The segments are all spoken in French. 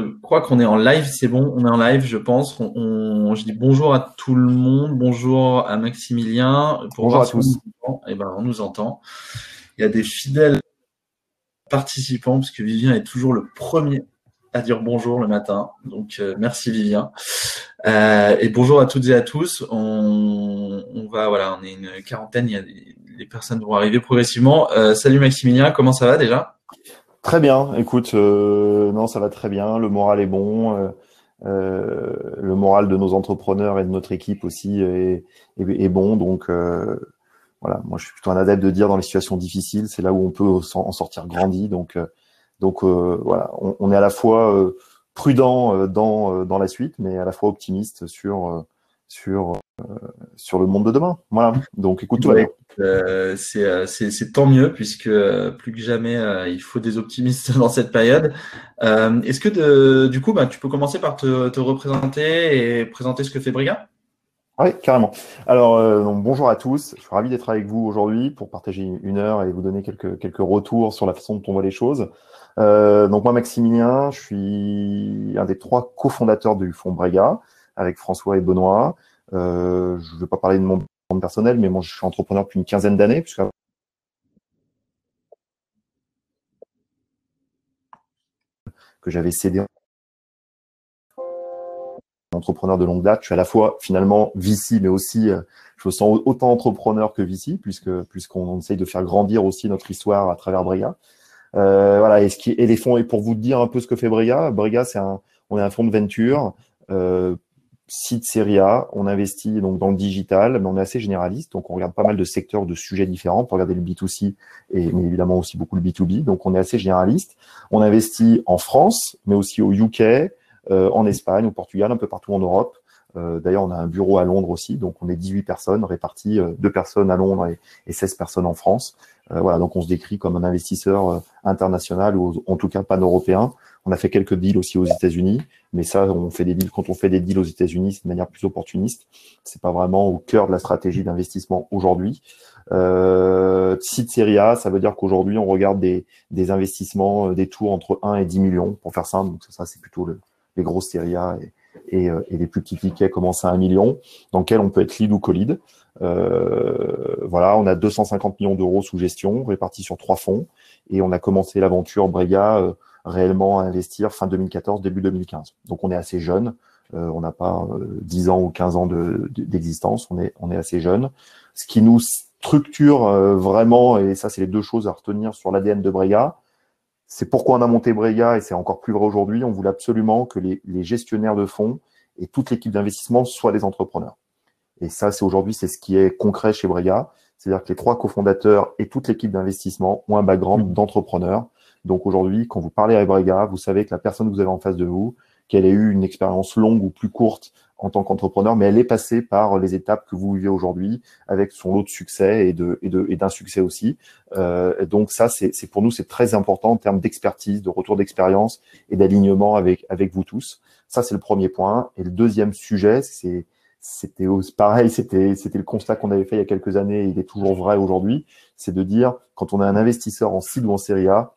Je crois qu'on est en live, c'est bon, on est en live, je pense. On, je dis bonjour à tout le monde, bonjour à Maximilien. bonjour à tous. Eh ben, on nous entend. Il y a des fidèles participants, parce que Vivien est toujours le premier à dire bonjour le matin. Donc, euh, merci Vivien. Euh, et bonjour à toutes et à tous. On, on, va, voilà, on est une quarantaine, il y a des, les personnes vont arriver progressivement. Euh, salut Maximilien, comment ça va déjà? Très bien. Écoute, euh, non, ça va très bien. Le moral est bon. Euh, euh, le moral de nos entrepreneurs et de notre équipe aussi est, est, bon. Donc voilà, moi je suis plutôt un adepte de dire dans les situations difficiles, c'est là où on peut en sortir grandi. Donc donc voilà, on, on, est à la fois prudent dans dans la suite, mais à la fois optimiste sur sur sur le monde de demain. Voilà. Donc écoute, ouais, euh, euh, c'est tant mieux puisque euh, plus que jamais il faut des optimistes dans cette période. Est-ce que de, du coup, bah, tu peux commencer par te, te, représenter et présenter ce que fait Briga? Oui, carrément. Alors donc, bonjour à tous. Je suis ravi d'être avec vous aujourd'hui pour partager une heure et vous donner quelques quelques retours sur la façon dont on voit les choses. donc moi, Maximilien, je suis un des trois cofondateurs du fonds Brega avec François et Benoît. Euh, je ne vais pas parler de mon personnel, mais moi, je suis entrepreneur depuis une quinzaine d'années, puisque que j'avais cédé entrepreneur de longue date. Je suis à la fois finalement VC, mais aussi euh, je me sens autant entrepreneur que VC, puisque puisqu'on essaye de faire grandir aussi notre histoire à travers Brega. Euh, voilà. Et, ce qui, les fonds, et pour vous dire un peu ce que fait Brega, Brega, c'est un, on est un fonds de venture site série A, on investit donc dans le digital, mais on est assez généraliste, donc on regarde pas mal de secteurs, de sujets différents. Peut regarder le B2C et mais évidemment aussi beaucoup le B2B, donc on est assez généraliste. On investit en France, mais aussi au UK, euh, en Espagne, au Portugal, un peu partout en Europe. Euh, D'ailleurs, on a un bureau à Londres aussi, donc on est 18 personnes réparties, euh, deux personnes à Londres et, et 16 personnes en France. Euh, voilà, donc on se décrit comme un investisseur euh, international ou en tout cas pan-européen. On a fait quelques deals aussi aux États-Unis, mais ça, on fait des deals. Quand on fait des deals aux États-Unis, c'est de manière plus opportuniste. C'est pas vraiment au cœur de la stratégie d'investissement aujourd'hui. Euh, site série A, ça veut dire qu'aujourd'hui, on regarde des, des investissements, euh, des tours entre 1 et 10 millions, pour faire simple. Donc ça, c'est plutôt le, les grosses séries A et, et, euh, et, les plus petits tickets commencent à 1 million, dans lesquels on peut être lead ou co-lead. Euh, voilà, on a 250 millions d'euros sous gestion, répartis sur trois fonds, et on a commencé l'aventure Brega euh, réellement à investir fin 2014, début 2015. Donc on est assez jeune, euh, on n'a pas 10 ans ou 15 ans d'existence, on, est, on est assez jeune. Ce qui nous structure vraiment, et ça c'est les deux choses à retenir sur l'ADN de Brega, c'est pourquoi on a monté Brega, et c'est encore plus vrai aujourd'hui, on voulait absolument que les, les gestionnaires de fonds et toute l'équipe d'investissement soient des entrepreneurs. Et ça, c'est aujourd'hui, c'est ce qui est concret chez Brega. C'est-à-dire que les trois cofondateurs et toute l'équipe d'investissement ont un background mmh. d'entrepreneur. Donc aujourd'hui, quand vous parlez à Brega, vous savez que la personne que vous avez en face de vous, qu'elle ait eu une expérience longue ou plus courte en tant qu'entrepreneur, mais elle est passée par les étapes que vous vivez aujourd'hui avec son lot de succès et de et de et d'un succès aussi. Euh, donc ça, c'est pour nous c'est très important en termes d'expertise, de retour d'expérience et d'alignement avec avec vous tous. Ça c'est le premier point. Et le deuxième sujet, c'est c'était pareil, c'était c'était le constat qu'on avait fait il y a quelques années, et il est toujours vrai aujourd'hui, c'est de dire quand on a un investisseur en seed ou en série A,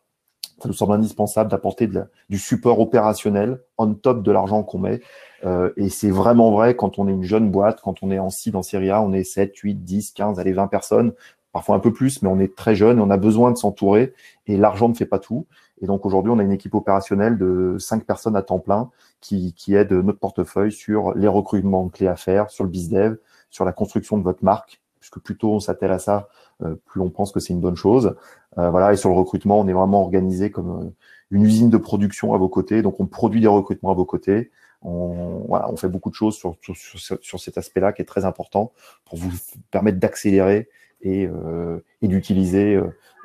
ça nous semble indispensable d'apporter du support opérationnel on top de l'argent qu'on met. Euh, et c'est vraiment vrai quand on est une jeune boîte, quand on est en seed en série A, on est 7, 8, 10, 15, allez 20 personnes, parfois un peu plus, mais on est très jeune et on a besoin de s'entourer et l'argent ne fait pas tout. Et donc aujourd'hui, on a une équipe opérationnelle de cinq personnes à temps plein qui, qui aide notre portefeuille sur les recrutements clés à faire, sur le bizdev, sur la construction de votre marque, puisque plus tôt on s'attelle à ça, euh, plus on pense que c'est une bonne chose. Euh, voilà, et sur le recrutement, on est vraiment organisé comme euh, une usine de production à vos côtés. Donc on produit des recrutements à vos côtés. On, voilà, on fait beaucoup de choses sur, sur, sur cet aspect-là qui est très important pour vous permettre d'accélérer et, euh, et d'utiliser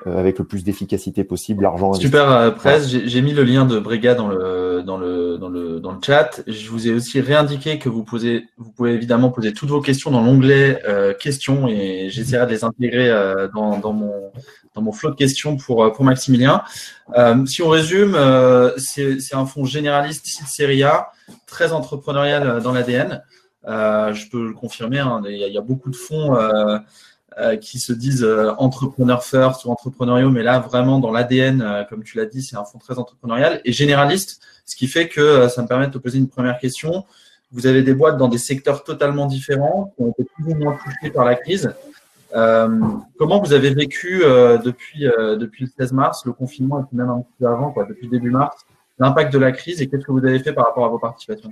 euh, avec le plus d'efficacité possible l'argent. Super euh, presse, j'ai mis le lien de Brega dans le, dans, le, dans, le, dans le chat. Je vous ai aussi réindiqué que vous, pouvez évidemment poser toutes vos questions dans l'onglet euh, questions et j'essaierai de les intégrer euh, dans, dans, mon, dans mon flot de questions pour, pour Maximilien. Euh, si on résume, c'est un fonds généraliste site série A, très entrepreneurial dans l'ADN. je peux le confirmer, hein, il, y a, beaucoup de fonds qui se disent entrepreneur first ou entrepreneuriaux, mais là vraiment dans l'ADN, comme tu l'as dit, c'est un fonds très entrepreneurial et généraliste, ce qui fait que ça me permet de te poser une première question. Vous avez des boîtes dans des secteurs totalement différents, qui ont été plus ou moins touchés par la crise. comment vous avez vécu depuis, depuis le 16 mars, le confinement et puis même un peu avant, quoi, depuis début mars, l'impact de la crise et qu'est-ce que vous avez fait par rapport à vos participations?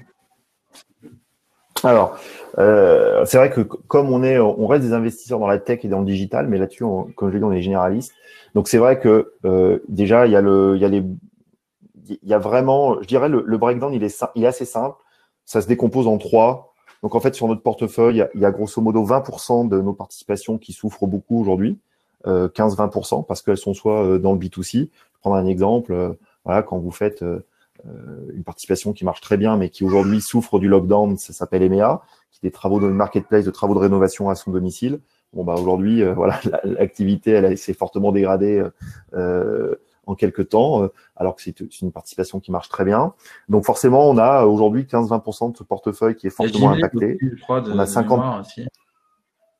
Alors, euh, c'est vrai que comme on est, on reste des investisseurs dans la tech et dans le digital, mais là-dessus, comme je l'ai dit, on est généraliste. Donc c'est vrai que euh, déjà, il y a le, il y a les, il y a vraiment, je dirais, le, breakdown, il est, il est assez simple. Ça se décompose en trois. Donc en fait, sur notre portefeuille, il y a grosso modo 20% de nos participations qui souffrent beaucoup aujourd'hui, euh, 15-20%, parce qu'elles sont soit dans le B2C. Je vais prendre un exemple. voilà, quand vous faites euh, une participation qui marche très bien, mais qui aujourd'hui souffre du lockdown, ça s'appelle EMEA, qui est des travaux de marketplace, de travaux de rénovation à son domicile. Bon bah aujourd'hui, euh, voilà, l'activité elle s'est fortement dégradée euh, en quelques temps, alors que c'est une participation qui marche très bien. Donc forcément, on a aujourd'hui 15-20% de ce portefeuille qui est fortement impacté. on a 50.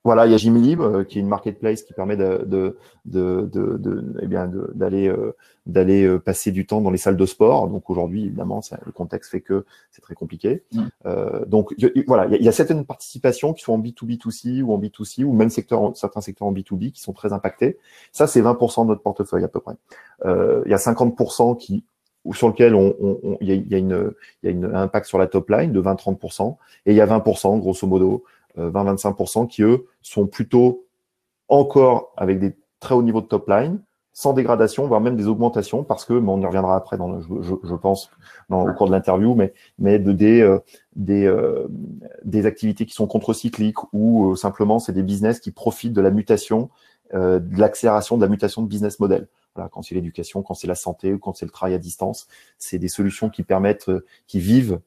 Voilà, il y a Gymlib euh, qui est une marketplace qui permet de, de, de, de, eh bien d'aller euh, d'aller euh, passer du temps dans les salles de sport. Donc aujourd'hui, évidemment, ça, le contexte fait que c'est très compliqué. Mm. Euh, donc voilà, il y, a, il y, a certaines participations qui sont en B2B2C ou en B2C ou même secteur, certains secteurs en B2B qui sont très impactés. Ça, c'est 20% de notre portefeuille à peu près. Euh, il y a 50% qui sur lequel on, y a, il, y a une, il y a une, un impact sur la top line de 20-30%, et il y a 20%, grosso modo, 20-25% euh, qui, eux, sont plutôt encore avec des très hauts niveaux de top line, sans dégradation, voire même des augmentations, parce que, mais on y reviendra après, dans je, pense, au cours de l'interview, mais, de, des, euh, euh, des activités qui sont contre-cycliques ou simplement c'est des business qui profitent de la mutation, de l'accélération de la mutation de business model. Voilà, quand c'est l'éducation, quand c'est la santé ou quand c'est le travail à distance, c'est des solutions qui permettent, qui vivent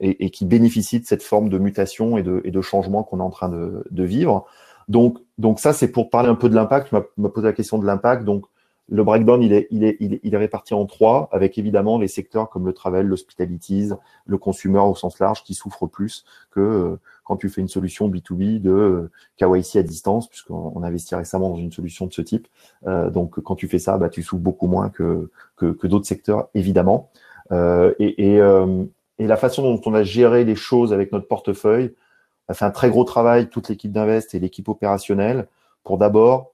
et, et, qui bénéficient de cette forme de mutation et de, et de changement qu'on est en train de, de, vivre. Donc, donc ça, c'est pour parler un peu de l'impact. Tu m'as posé la question de l'impact. Donc, le breakdown, il est, il, est, il, est, il est réparti en trois, avec évidemment les secteurs comme le travel, l'hospitalities, le consumer au sens large, qui souffrent plus que euh, quand tu fais une solution B2B de euh, KYC à distance, puisqu'on on investit récemment dans une solution de ce type. Euh, donc, quand tu fais ça, bah, tu souffres beaucoup moins que, que, que d'autres secteurs, évidemment. Euh, et, et, et la façon dont on a géré les choses avec notre portefeuille a fait un très gros travail, toute l'équipe d'Invest et l'équipe opérationnelle, pour d'abord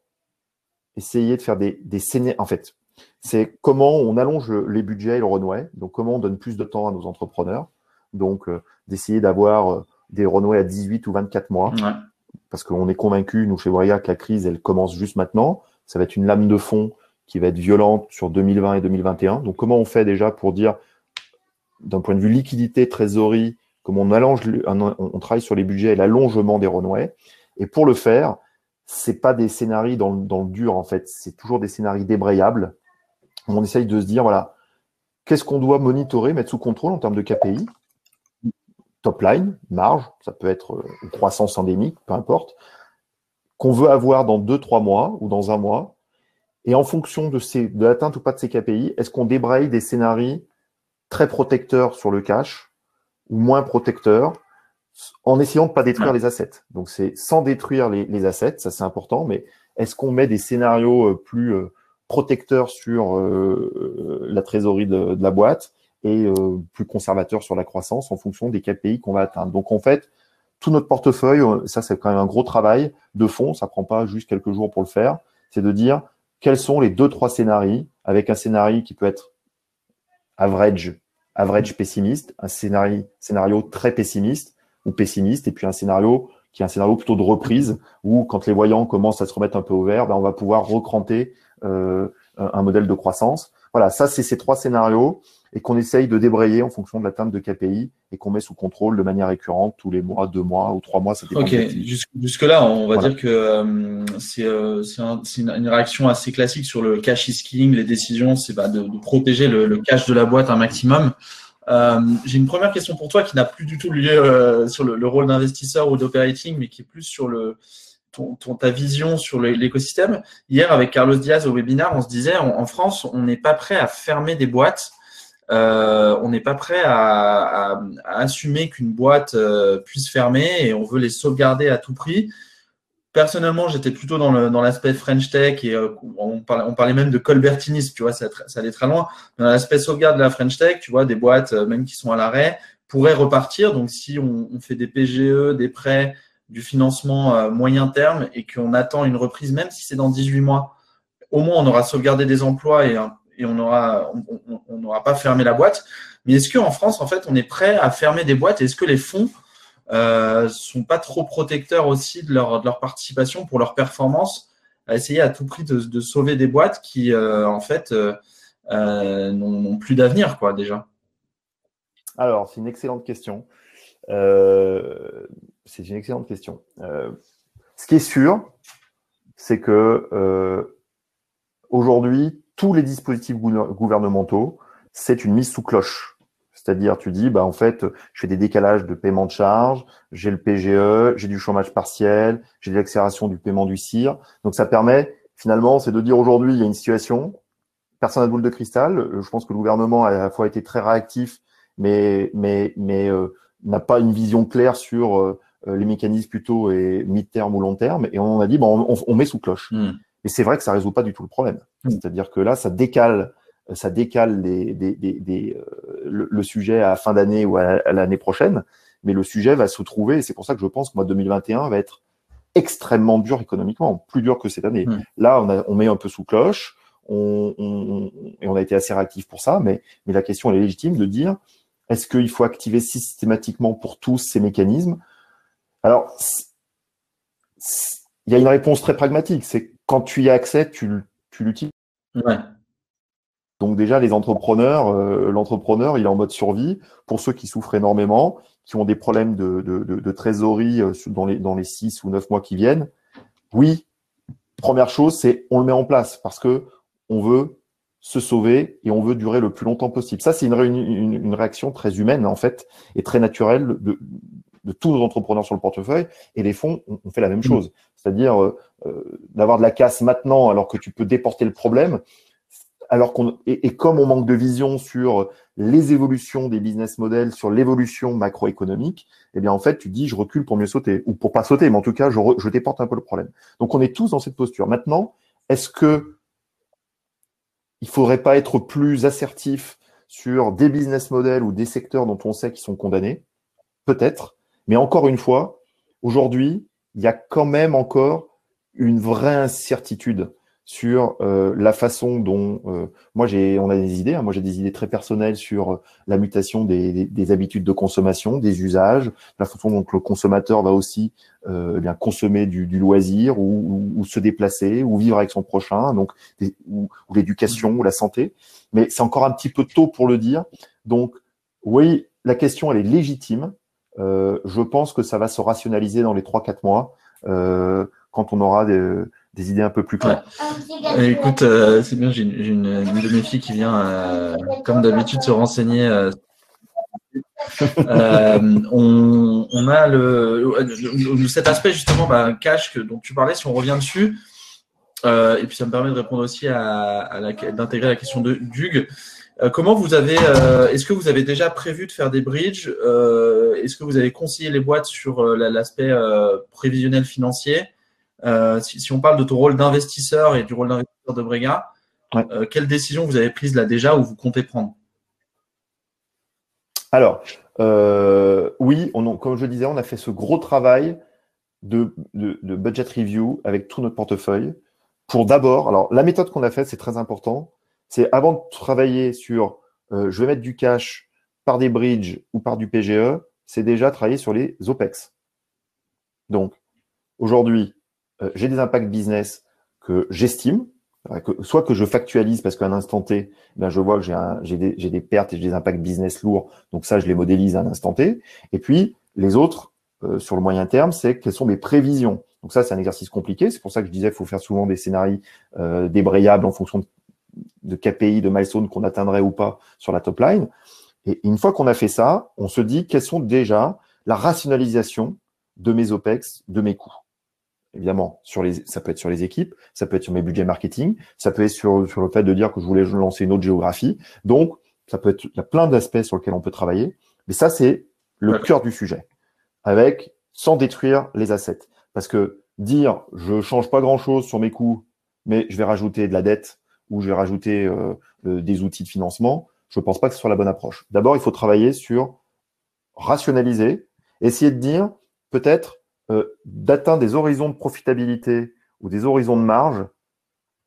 essayer de faire des, des scénarios. En fait, c'est comment on allonge les budgets et le runway, donc comment on donne plus de temps à nos entrepreneurs, donc euh, d'essayer d'avoir euh, des runways à 18 ou 24 mois, parce qu'on est convaincu, nous chez Voya, que la crise, elle commence juste maintenant. Ça va être une lame de fond qui va être violente sur 2020 et 2021. Donc comment on fait déjà pour dire d'un point de vue liquidité, trésorerie, comme on allonge, on, travaille sur les budgets et l'allongement des runways. Et pour le faire, c'est pas des scénarios dans, le dur en fait, c'est toujours des scénarios débrayables. On essaye de se dire voilà, qu'est-ce qu'on doit monitorer, mettre sous contrôle en termes de KPI, top line, marge, ça peut être une euh, croissance endémique, peu importe, qu'on veut avoir dans deux trois mois ou dans un mois. Et en fonction de, de l'atteinte ou pas de ces KPI, est-ce qu'on débraye des scénarios très protecteur sur le cash ou moins protecteur en essayant de pas détruire les assets. Donc c'est sans détruire les, assets, ça c'est important, mais est-ce qu'on met des scénarios euh, plus euh, protecteurs sur euh, la trésorerie de, la boîte et plus conservateurs sur la croissance en fonction des KPI qu'on va atteindre? Donc en fait, tout notre portefeuille, ça c'est quand même un gros travail de fond, ça prend pas juste quelques jours pour le faire, c'est de dire quels sont les deux trois scénarios avec un scénario qui peut être average average pessimiste, un scénario, très pessimiste ou pessimiste, et puis un scénario qui est un scénario plutôt de reprise, où quand les voyants commencent à se remettre un peu au vert, ben on va pouvoir recranter euh, un modèle de croissance. Voilà, ça c'est ces trois scénarios et qu'on essaye de débrayer en fonction de l'atteinte de KPI et qu'on met sous contrôle de manière récurrente tous les mois, deux mois ou trois mois. Ça dépend ok, jusque, là, on va dire que euh, c'est euh, une, réaction assez classique sur le cash is king. Les décisions, c'est bah, de, de, protéger le, le, cash de la boîte un maximum. Euh, J'ai une première question pour toi qui n'a plus du tout lieu sur le, le rôle d'investisseur ou d'operating, mais qui est plus sur le, ta vision sur l'écosystème. Hier, avec Carlos Diaz au webinaire, on se disait en, France, on n'est pas prêt à fermer des boîtes euh, on n'est pas prêt à, assumer qu'une boîte euh, puisse fermer et on veut les sauvegarder à tout prix. Personnellement, j'étais plutôt dans l'aspect French Tech et euh, on, parlait, même de colbertinisme, tu vois, ça, allait très loin. Dans l'aspect sauvegarde de la French Tech, tu vois, des boîtes, même qui sont à l'arrêt, pourraient repartir. Donc, si on, fait des PGE, des prêts, du financement euh, moyen terme et qu'on attend une reprise, même si c'est dans 18 mois, au moins on aura sauvegardé des emplois et, et on n'aura pas fermé la boîte. Mais est-ce qu'en France, en fait, on est prêt à fermer des boîtes? Est-ce que les fonds euh, sont pas trop protecteurs aussi de leur, participation pour leur performance, à essayer à tout prix de, sauver des boîtes qui, euh, en fait, n'ont plus d'avenir, quoi, déjà? Alors, c'est une excellente question. Euh, c'est une excellente question. ce qui est sûr, c'est que aujourd'hui, tous les dispositifs gouvernementaux, c'est une mise sous cloche. C'est-à-dire, tu dis, bah, en fait, je fais des décalages de paiement de charges, j'ai le PGE, j'ai du chômage partiel, j'ai l'accélération du paiement du CIR. Donc, ça permet, finalement, c'est de dire aujourd'hui, il y a une situation, personne n'a de boule de cristal. Je pense que le gouvernement a à la fois été très réactif, mais, mais, mais euh, n'a pas une vision claire sur euh, les mécanismes plutôt et mi-terme ou long terme. Et on a dit, bon, on, on met sous cloche. Hmm. Et c'est vrai que ça résout pas du tout le problème. Hmm. C'est-à-dire que là, ça décale ça décale des, euh, le, sujet à fin d'année ou à, l'année prochaine, mais le sujet va se trouver, et c'est pour ça que je pense que moi 2021 va être extrêmement dur économiquement, plus dur que cette année. Hmm. Là, on, a, on met un peu sous cloche, on, on, et on a été assez réactif pour ça, mais, mais la question elle est légitime de dire est-ce qu'il faut activer systématiquement pour tous ces mécanismes? Alors, il y a une réponse très pragmatique, c'est quand tu y as accès, tu, tu l'utilises. Ouais. Donc déjà, les entrepreneurs, euh, l'entrepreneur, il est en mode survie. Pour ceux qui souffrent énormément, qui ont des problèmes de, de, de, de trésorerie euh, dans les, dans les six ou neuf mois qui viennent, oui, première chose, c'est on le met en place parce que on veut se sauver et on veut durer le plus longtemps possible. Ça, c'est une, une, une, réaction très humaine, en fait, et très naturelle de, de tous nos entrepreneurs sur le portefeuille. Et les fonds, on, fait la même mmh. chose. C'est-à-dire euh, d'avoir de la casse maintenant alors que tu peux déporter le problème, alors qu'on et, comme on manque de vision sur les évolutions des business models, sur l'évolution macroéconomique, eh bien en fait tu dis je recule pour mieux sauter ou pour pas sauter, mais en tout cas je, je déporte un peu le problème. Donc on est tous dans cette posture. Maintenant, est-ce que il faudrait pas être plus assertif sur des business models ou des secteurs dont on sait qu'ils sont condamnés. Peut-être, mais encore une fois, aujourd'hui, il y a quand même encore une vraie incertitude sur euh, la façon dont euh, moi j'ai on a des idées hein. moi j'ai des idées très personnelles sur euh, la mutation des, des, habitudes de consommation des usages la façon dont le consommateur va aussi eh bien consommer du, du loisir ou, ou, se déplacer ou vivre avec son prochain donc ou, ou l'éducation ou la santé. Mais c'est encore un petit peu tôt pour le dire. Donc oui la question elle est légitime. Je pense que ça va se rationaliser dans les trois quatre mois quand on aura des des idées un peu plus claires. Euh, écoute, euh, c'est bien, j'ai une, de mes filles qui vient, euh, comme d'habitude, se renseigner. on, a le, cet aspect justement bah, cash que, dont tu parlais, si on revient dessus, et puis ça me permet de répondre aussi à, d'intégrer la question de Dug. comment vous avez, est-ce que vous avez déjà prévu de faire des bridges Est-ce que vous avez conseillé les boîtes sur l'aspect prévisionnel financier euh, si, on parle de ton rôle d'investisseur et du rôle d'investisseur de Brega, euh, quelle décision vous avez prise là déjà ou vous comptez prendre? Alors, euh, oui, comme je disais, on a fait ce gros travail de, budget review avec tout notre portefeuille pour d'abord, alors la méthode qu'on a faite, c'est très important, c'est avant de travailler sur je vais mettre du cash par des bridges ou par du PGE, c'est déjà travailler sur les OPEX. Donc, aujourd'hui, euh, j'ai des impacts business que j'estime, soit que je factualise parce qu'à un instant T, ben je vois que j'ai des, des, pertes et j'ai des impacts business lourds, donc ça je les modélise à un instant T. Et puis les autres, euh, sur le moyen terme, c'est quelles sont mes prévisions. Donc ça c'est un exercice compliqué, c'est pour ça que je disais qu'il faut faire souvent des scénarios euh, débrayables en fonction de, de KPI, de milestone qu'on atteindrait ou pas sur la top line. Et une fois qu'on a fait ça, on se dit quelles sont déjà la rationalisation de mes OPEX, de mes coûts évidemment, sur les, ça peut être sur les équipes, ça peut être sur mes budgets marketing, ça peut être sur, sur le fait de dire que je voulais lancer une autre géographie. Donc, ça peut être, il y a plein d'aspects sur lesquels on peut travailler. Mais ça, c'est le cœur du sujet. Avec, sans détruire les assets. Parce que dire je change pas grand-chose sur mes coûts, mais je vais rajouter de la dette ou je vais rajouter euh, euh, des outils de financement, je ne pense pas que ce soit la bonne approche. D'abord, il faut travailler sur rationaliser, essayer de dire peut-être euh, d'atteindre des horizons de profitabilité ou des horizons de marge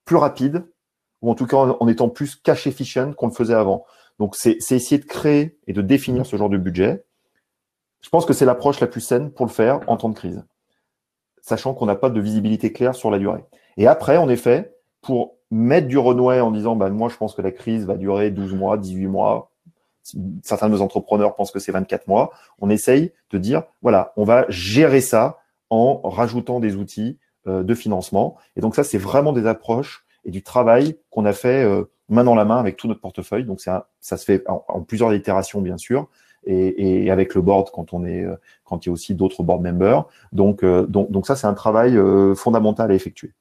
plus rapides, ou en tout cas en, étant plus cash efficient qu'on le faisait avant. Donc, c'est essayer de créer et de définir ce genre de budget. Je pense que c'est l'approche la plus saine pour le faire en temps de crise, sachant qu'on n'a pas de visibilité claire sur la durée. Et après, en effet, pour mettre du renouet en disant, bah, moi, je pense que la crise va durer 12 mois, 18 mois, certains de nos entrepreneurs pensent que c'est 24 mois, on essaye de dire, voilà, on va gérer ça en rajoutant des outils euh, de financement. Et donc ça, c'est vraiment des approches et du travail qu'on a fait euh, main dans la main avec tout notre portefeuille. Donc ça, se fait en, plusieurs itérations, bien sûr, et, avec le board quand on est, euh, quand il y a aussi d'autres board members. Donc, ça, c'est un travail fondamental à effectuer.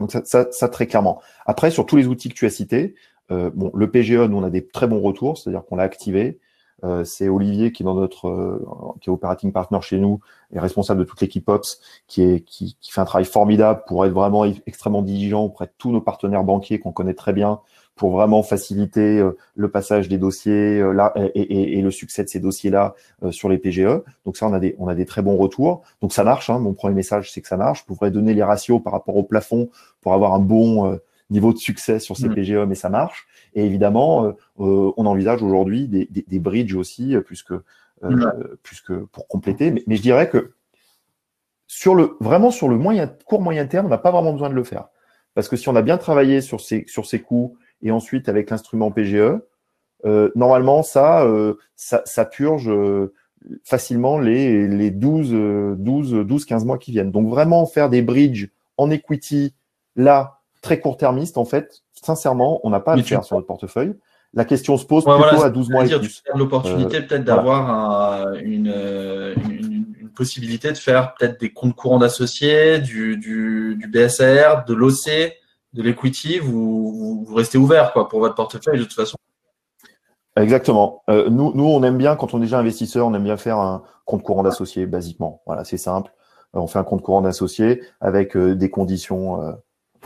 Donc ça, ça, très clairement. Après, sur tous les outils que tu as cités, bon, le PGE, nous, on a des très bons retours, c'est-à-dire qu'on l'a activé. Euh, c'est Olivier qui est dans notre euh, operating partner chez nous et responsable de toute l'équipe Ops qui fait un travail formidable pour être vraiment extrêmement diligent auprès de tous nos partenaires banquiers qu'on connaît très bien pour vraiment faciliter euh, le passage des dossiers euh, là et, le succès de ces dossiers-là sur les PGE. Donc ça, on a des on a des très bons retours. Donc ça marche. Hein. Mon premier message, c'est que ça marche. Je pourrais donner les ratios par rapport au plafond pour avoir un bon niveau de succès sur ces mm. PGE, mais ça marche. Et évidemment, euh, euh, on envisage aujourd'hui des, des, des, bridges aussi, euh, puisque, puisque pour compléter. Mais, mais, je dirais que sur le vraiment sur le moyen court moyen terme, on n'a pas vraiment besoin de le faire, parce que si on a bien travaillé sur ces sur ces coûts et ensuite avec l'instrument PGE, euh, normalement ça, ça, ça purge facilement les, les 12, 12, 12, 15 mois qui viennent. Donc vraiment faire des bridges en equity là très court-termiste, en fait, sincèrement, on n'a pas à le faire sur notre portefeuille. La question se pose plutôt à 12 mois et plus. l'opportunité euh, peut-être d'avoir une, une, possibilité de faire peut-être des comptes courants d'associés, du, du, du, BSR, de l'OC, de l'equity. Vous, vous, restez ouvert quoi, pour votre portefeuille de toute façon. Exactement. Euh, nous, nous, on aime bien, quand on est déjà investisseur, on aime bien faire un compte courant d'associés, basiquement. Voilà, c'est simple. Euh, on fait un compte courant d'associés avec des conditions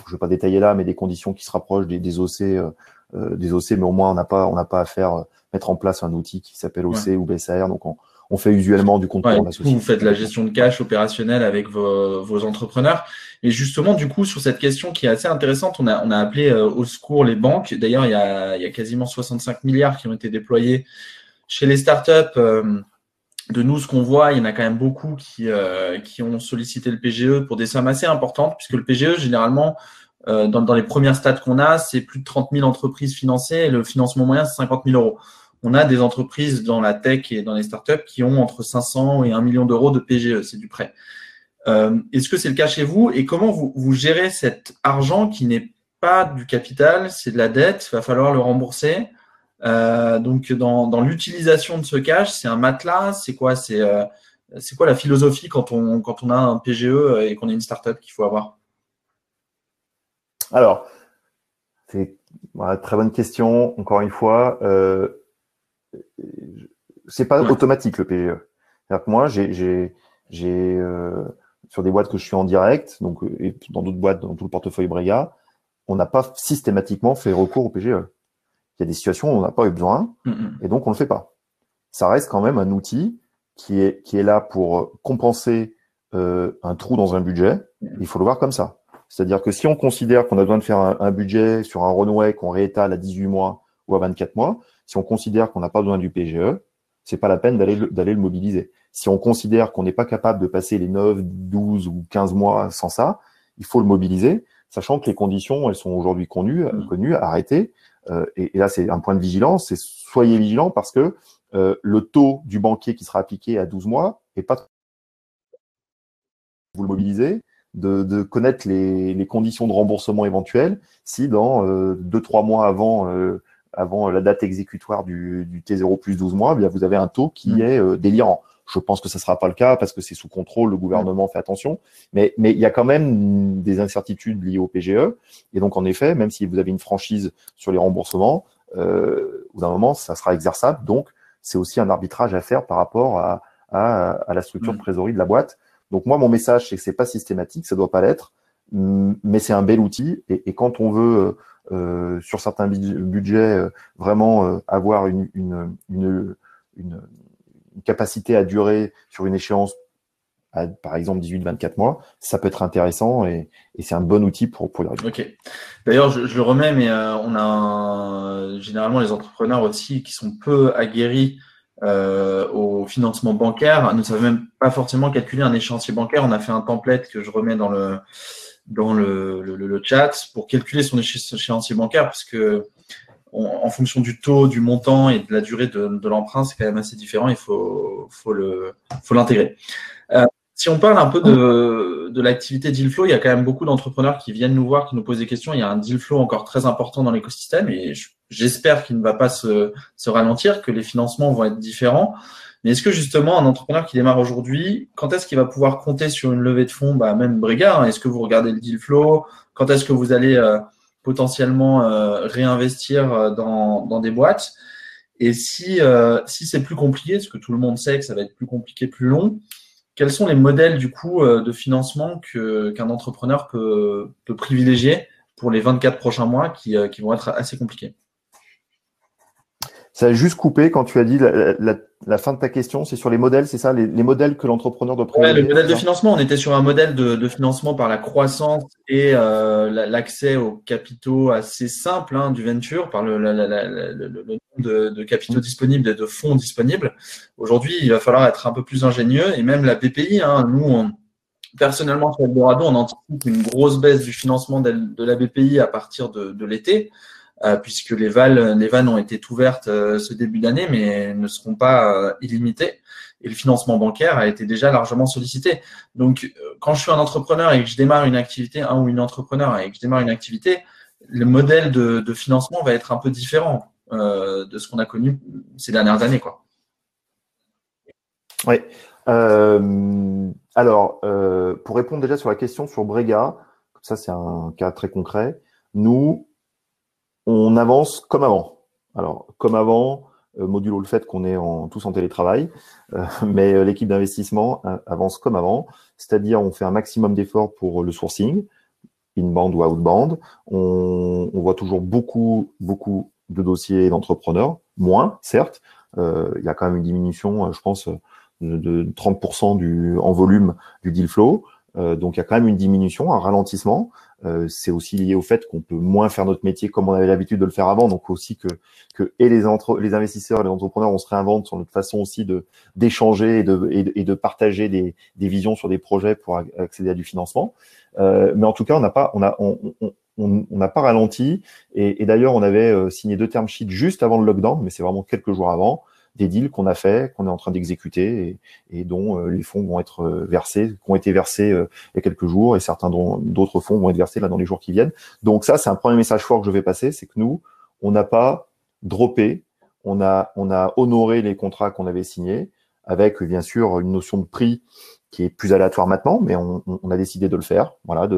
je ne vais pas détailler là, mais des conditions qui se rapprochent des, des OC, euh, euh, des OC, mais au moins on n'a pas, on n'a pas à faire euh, mettre en place un outil qui s'appelle OC ou BSAR. Donc on, on, fait usuellement du compte ouais, Vous faites la gestion de cash opérationnelle avec vos, vos, entrepreneurs. Et justement, du coup, sur cette question qui est assez intéressante, on a, on a appelé au secours les banques. D'ailleurs, il y a, il y a quasiment 65 milliards qui ont été déployés chez les startups de nous, ce qu'on voit, il y en a quand même beaucoup qui, euh, qui ont sollicité le PGE pour des sommes assez importantes, puisque le PGE, généralement, euh, dans, dans, les premières stades qu'on a, c'est plus de 30 000 entreprises financées et le financement moyen, c'est 50 000 euros. On a des entreprises dans la tech et dans les startups qui ont entre 500 et 1 million d'euros de PGE, c'est du prêt. Euh, Est-ce que c'est le cas chez vous et comment vous, vous gérez cet argent qui n'est pas du capital, c'est de la dette, il va falloir le rembourser? Euh, donc dans, dans l'utilisation de ce cash, c'est un matelas, c'est quoi? C'est euh, c'est quoi la philosophie quand on, quand on a un PGE et qu'on est une startup qu'il faut avoir? Alors, c'est une très bonne question. Encore une fois, euh, c'est pas automatique le PGE. cest que moi, j'ai, euh, sur des boîtes que je suis en direct, donc et dans d'autres boîtes, dans tout le portefeuille Brega, on n'a pas systématiquement fait recours au PGE. Il y a des situations où on n'a pas eu besoin et donc on ne le fait pas. Ça reste quand même un outil qui est, qui est là pour compenser euh, un trou dans un budget. Il faut le voir comme ça. C'est-à-dire que si on considère qu'on a besoin de faire un, budget sur un runway qu'on réétale à 18 mois ou à 24 mois, si on considère qu'on n'a pas besoin du PGE, c'est pas la peine d'aller d'aller le mobiliser. Si on considère qu'on n'est pas capable de passer les 9, 12 ou 15 mois sans ça, il faut le mobiliser, sachant que les conditions, elles sont aujourd'hui connues, connues, arrêtées, euh, et, là, c'est un point de vigilance, c'est soyez vigilant parce que euh, le taux du banquier qui sera appliqué à 12 mois est pas vous le mobilisez, de, connaître les, conditions de remboursement éventuelles si dans 2-3 euh, mois avant, avant la date exécutoire du, T0 plus 12 mois, eh bien vous avez un taux qui mmh. est délirant. Je pense que ce ne sera pas le cas parce que c'est sous contrôle, le gouvernement fait attention. Mais, mais il y a quand même des incertitudes liées au PGE. Et donc, en effet, même si vous avez une franchise sur les remboursements, euh, au bout d'un moment, ça sera exerçable. Donc, c'est aussi un arbitrage à faire par rapport à, à, à la structure de trésorerie de la boîte Donc moi, mon message, c'est que c'est pas systématique, ça doit pas l'être, mais c'est un bel outil. Et, quand on veut, euh, sur certains budgets, euh, vraiment euh, avoir une, une, une, une, capacité à durer sur une échéance par exemple 18-24 mois, ça peut être intéressant et, c'est un bon outil pour, pour arriver. Ok. D'ailleurs, je, le remets, mais euh, on a généralement les entrepreneurs aussi qui sont peu aguerris euh, au financement bancaire ne savent même pas forcément calculer un échéancier bancaire. On a fait un template que je remets dans le dans le, le chat pour calculer son échéancier bancaire parce que en fonction du taux, du montant et de la durée de, l'emprunt, c'est quand même assez différent. Il faut le faut l'intégrer. Euh, si on parle un peu de, de l'activité deal flow, il y a quand même beaucoup d'entrepreneurs qui viennent nous voir, qui nous posent des questions. Il y a un deal flow encore très important dans l'écosystème et j'espère qu'il ne va pas se, se ralentir, que les financements vont être différents. Mais est-ce que justement un entrepreneur qui démarre aujourd'hui, quand est-ce qu'il va pouvoir compter sur une levée de fonds, bah, même Brega, hein, est-ce que vous regardez le deal flow? Quand est-ce que vous allez euh, potentiellement euh, réinvestir euh, dans, des boîtes. Et si, si c'est plus compliqué, parce que tout le monde sait que ça va être plus compliqué, plus long, quels sont les modèles du coup euh, de financement qu'un entrepreneur peut, privilégier pour les 24 prochains mois euh, qui vont être assez compliqués? Ça a juste coupé quand tu as dit la, la, fin de ta question, c'est sur les modèles, c'est ça les, les, modèles que l'entrepreneur doit privilégier Le modèle de financement, on était sur un modèle de, de financement par la croissance et euh, l'accès aux capitaux assez simple hein, du venture, par le, le de, de, capitaux disponibles et de fonds disponibles. Aujourd'hui, il va falloir être un peu plus ingénieux et même la BPI, hein, nous, on, personnellement, sur Eldorado, on anticipe une grosse baisse du financement de, de la BPI à partir de, de l'été, puisque les, valles, les vannes ont été ouvertes euh, ce début d'année, mais ne seront pas euh, illimitées. Et le financement bancaire a été déjà largement sollicité. Donc, quand je suis un entrepreneur et que je démarre une activité, un ou une entrepreneur et que je démarre une activité, le modèle de, de financement va être un peu différent. Euh, de ce qu'on a connu ces dernières années. Quoi. Oui. Euh, alors, euh, pour répondre déjà sur la question sur Brega, ça c'est un cas très concret, nous, on avance comme avant. Alors, comme avant, modulo le fait qu'on est en, tous en télétravail, mais l'équipe d'investissement avance comme avant, c'est-à-dire on fait un maximum d'efforts pour le sourcing, inbound ou outbound. On, voit toujours beaucoup, beaucoup de dossiers d'entrepreneurs, moins, certes. Euh, il y a quand même une diminution, euh, je pense, de, 30% du, en volume du deal flow. Euh, donc il y a quand même une diminution, un ralentissement. Euh, c'est aussi lié au fait qu'on peut moins faire notre métier comme on avait l'habitude de le faire avant. Donc aussi que, que et les, entre, les investisseurs et les entrepreneurs, on se réinvente sur notre façon aussi de d'échanger et de, et de, partager des, des, visions sur des projets pour accéder à du financement. Euh, mais en tout cas, on n'a pas, on a, on, on, on n'a pas ralenti. Et, d'ailleurs, on avait signé deux term sheets juste avant le lockdown, mais c'est vraiment quelques jours avant, des deals qu'on a fait, qu'on est en train d'exécuter et, dont euh, les fonds vont être euh, versés, qui ont été versés il y a quelques jours, et certains d'autres fonds vont être versés là dans les jours qui viennent. Donc ça, c'est un premier message fort que je vais passer, c'est que nous, on n'a pas droppé, on a, on a honoré les contrats qu'on avait signés, avec bien sûr une notion de prix qui est plus aléatoire maintenant, mais on, on a décidé de le faire, voilà,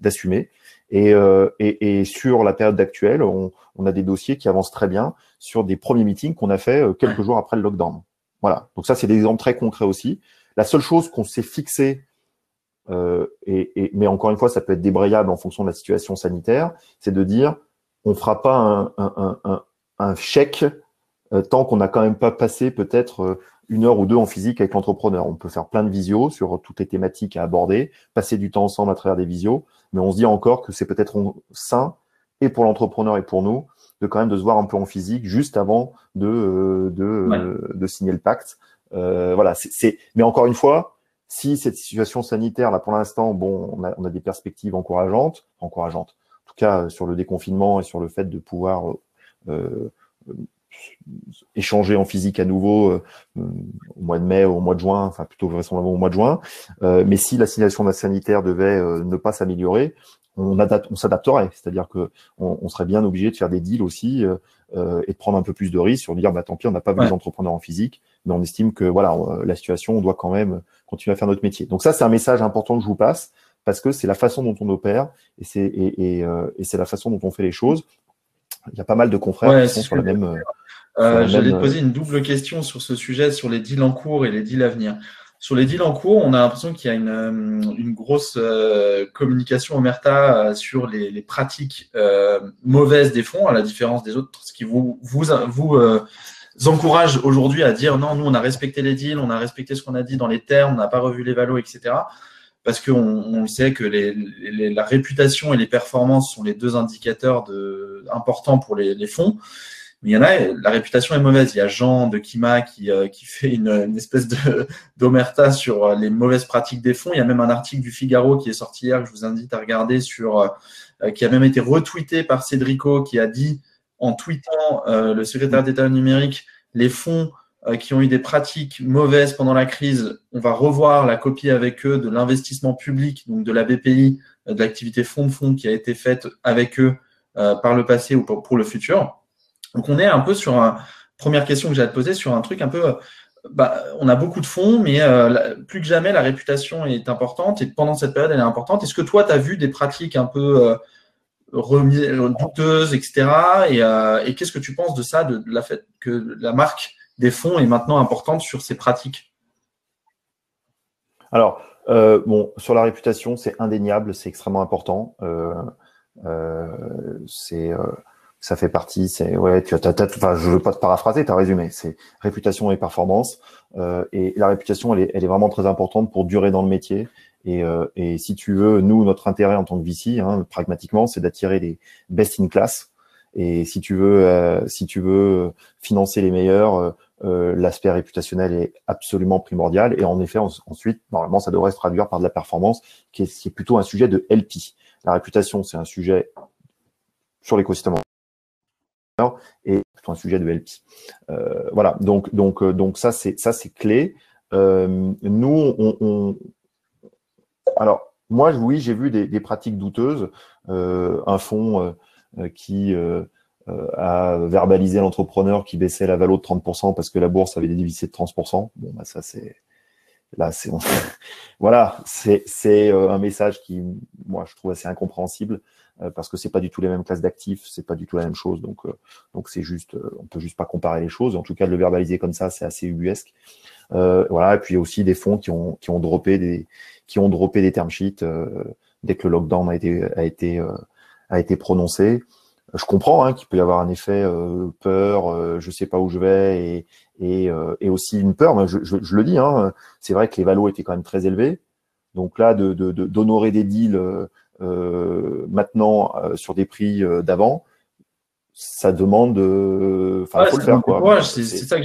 d'assumer. Et, euh, et, et, sur la période actuelle, on, on, a des dossiers qui avancent très bien sur des premiers meetings qu'on a fait euh, quelques jours après le lockdown. Voilà. Donc ça, c'est des exemples très concrets aussi. La seule chose qu'on s'est fixé, euh, et, et, mais encore une fois, ça peut être débrayable en fonction de la situation sanitaire, c'est de dire, on fera pas un, un, un, un chèque euh, tant qu'on n'a quand même pas passé peut-être euh, une heure ou deux en physique avec l'entrepreneur. On peut faire plein de visios sur toutes les thématiques à aborder, passer du temps ensemble à travers des visios, mais on se dit encore que c'est peut-être sain et pour l'entrepreneur et pour nous de quand même de se voir un peu en physique juste avant de euh, de, euh, de signer le pacte. Euh, voilà, c'est mais encore une fois, si cette situation sanitaire là pour l'instant, bon, on a, on a des perspectives encourageantes, encourageantes. En tout cas sur le déconfinement et sur le fait de pouvoir euh, échanger en physique à nouveau euh, au mois de mai, au mois de juin, enfin plutôt vraisemblablement au mois de juin. Euh, mais si la situation sanitaire devait euh, ne pas s'améliorer, on, on s'adapterait, c'est-à-dire que on, serait bien obligé de faire des deals aussi et de prendre un peu plus de risques sur dire bah tant pis, on n'a pas vu les entrepreneurs en physique, mais on estime que voilà la situation, on doit quand même continuer à faire notre métier. Donc ça, c'est un message important que je vous passe parce que c'est la façon dont on opère et c'est et, et, et c'est la façon dont on fait les choses. Il y a pas mal de confrères qui sont sur la même euh, J'allais te poser une double question sur ce sujet, sur les deals en cours et les deals à venir. sur les deals en cours, on a l'impression qu'il y a une, euh, une grosse euh, communication omerta euh, sur les, les pratiques mauvaises des fonds, à la différence des autres, ce qui vous, vous, vous encourage aujourd'hui à dire non, nous on a respecté les deals, on a respecté ce qu'on a dit dans les termes, on n'a pas revu les valos, etc. Parce qu'on on sait que les, les, la réputation et les performances sont les deux indicateurs de, importants pour les, les fonds. Mais il y en a, la réputation est mauvaise. Il y a Jean de Kima qui, euh, qui fait une, une espèce d'omerta sur euh, les mauvaises pratiques des fonds. Il y a même un article du Figaro qui est sorti hier que je vous invite à regarder sur, euh, qui a même été retweeté par Cédrico qui a dit en tweetant le secrétaire d'État numérique les fonds qui ont eu des pratiques mauvaises pendant la crise, on va revoir la copie avec eux de l'investissement public, donc de la BPI, de l'activité fonds de fonds qui a été faite avec eux par le passé ou pour, le futur. Donc on est un peu sur un première question que j'ai à te poser sur un truc un peu. Bah, on a beaucoup de fonds, mais euh, plus que jamais, la réputation est importante et pendant cette période, elle est importante. Est-ce que toi, tu as vu des pratiques un peu euh, douteuses, etc. Euh, et, qu'est-ce que tu penses de ça, de, la fait que la marque des fonds est maintenant importante sur ces pratiques Alors, bon, sur la réputation, c'est indéniable, c'est extrêmement important. c'est ça fait partie. C'est ouais, tu as, enfin, je veux pas te paraphraser, tu as résumé. C'est réputation et performance. Euh, et la réputation, elle est, elle est vraiment très importante pour durer dans le métier. Et, euh, et si tu veux, nous, notre intérêt en tant que VC, hein, pragmatiquement, c'est d'attirer les best in class. Et si tu veux, euh, si tu veux financer les meilleurs, euh, l'aspect réputationnel est absolument primordial. Et en effet, ensuite, normalement, ça devrait se traduire par de la performance, qui est, plutôt un sujet de LP. La réputation, c'est un sujet sur l'écosystème et plutôt un sujet de LP. Euh, voilà, donc donc euh, donc ça c'est ça c'est clé. Nous on, alors moi oui j'ai vu des, pratiques douteuses. un fonds qui a verbalisé l'entrepreneur qui baissait la valeur de 30% parce que la bourse avait dévissé de 30%. Bon bah ça c'est là c'est voilà c'est c'est un message qui moi je trouve assez incompréhensible euh, parce que c'est pas du tout les mêmes classes d'actifs, c'est pas du tout la même chose. Donc, euh, donc c'est juste, euh, on peut juste pas comparer les choses. En tout cas, de le verbaliser comme ça, c'est assez ubuesque. voilà. Et puis aussi des fonds qui ont qui ont droppé des qui ont droppé des term sheets dès que le lockdown a été a été a été prononcé. Je comprends hein, qu'il peut y avoir un effet peur, je sais pas où je vais, et et, et aussi une peur. je, je, je le dis, hein, c'est vrai que les valos étaient quand même très élevés. Donc là, de d'honorer de, des deals euh, maintenant euh, sur des prix euh, d'avant, ça demande, enfin, faut le faire quoi. c'est ça.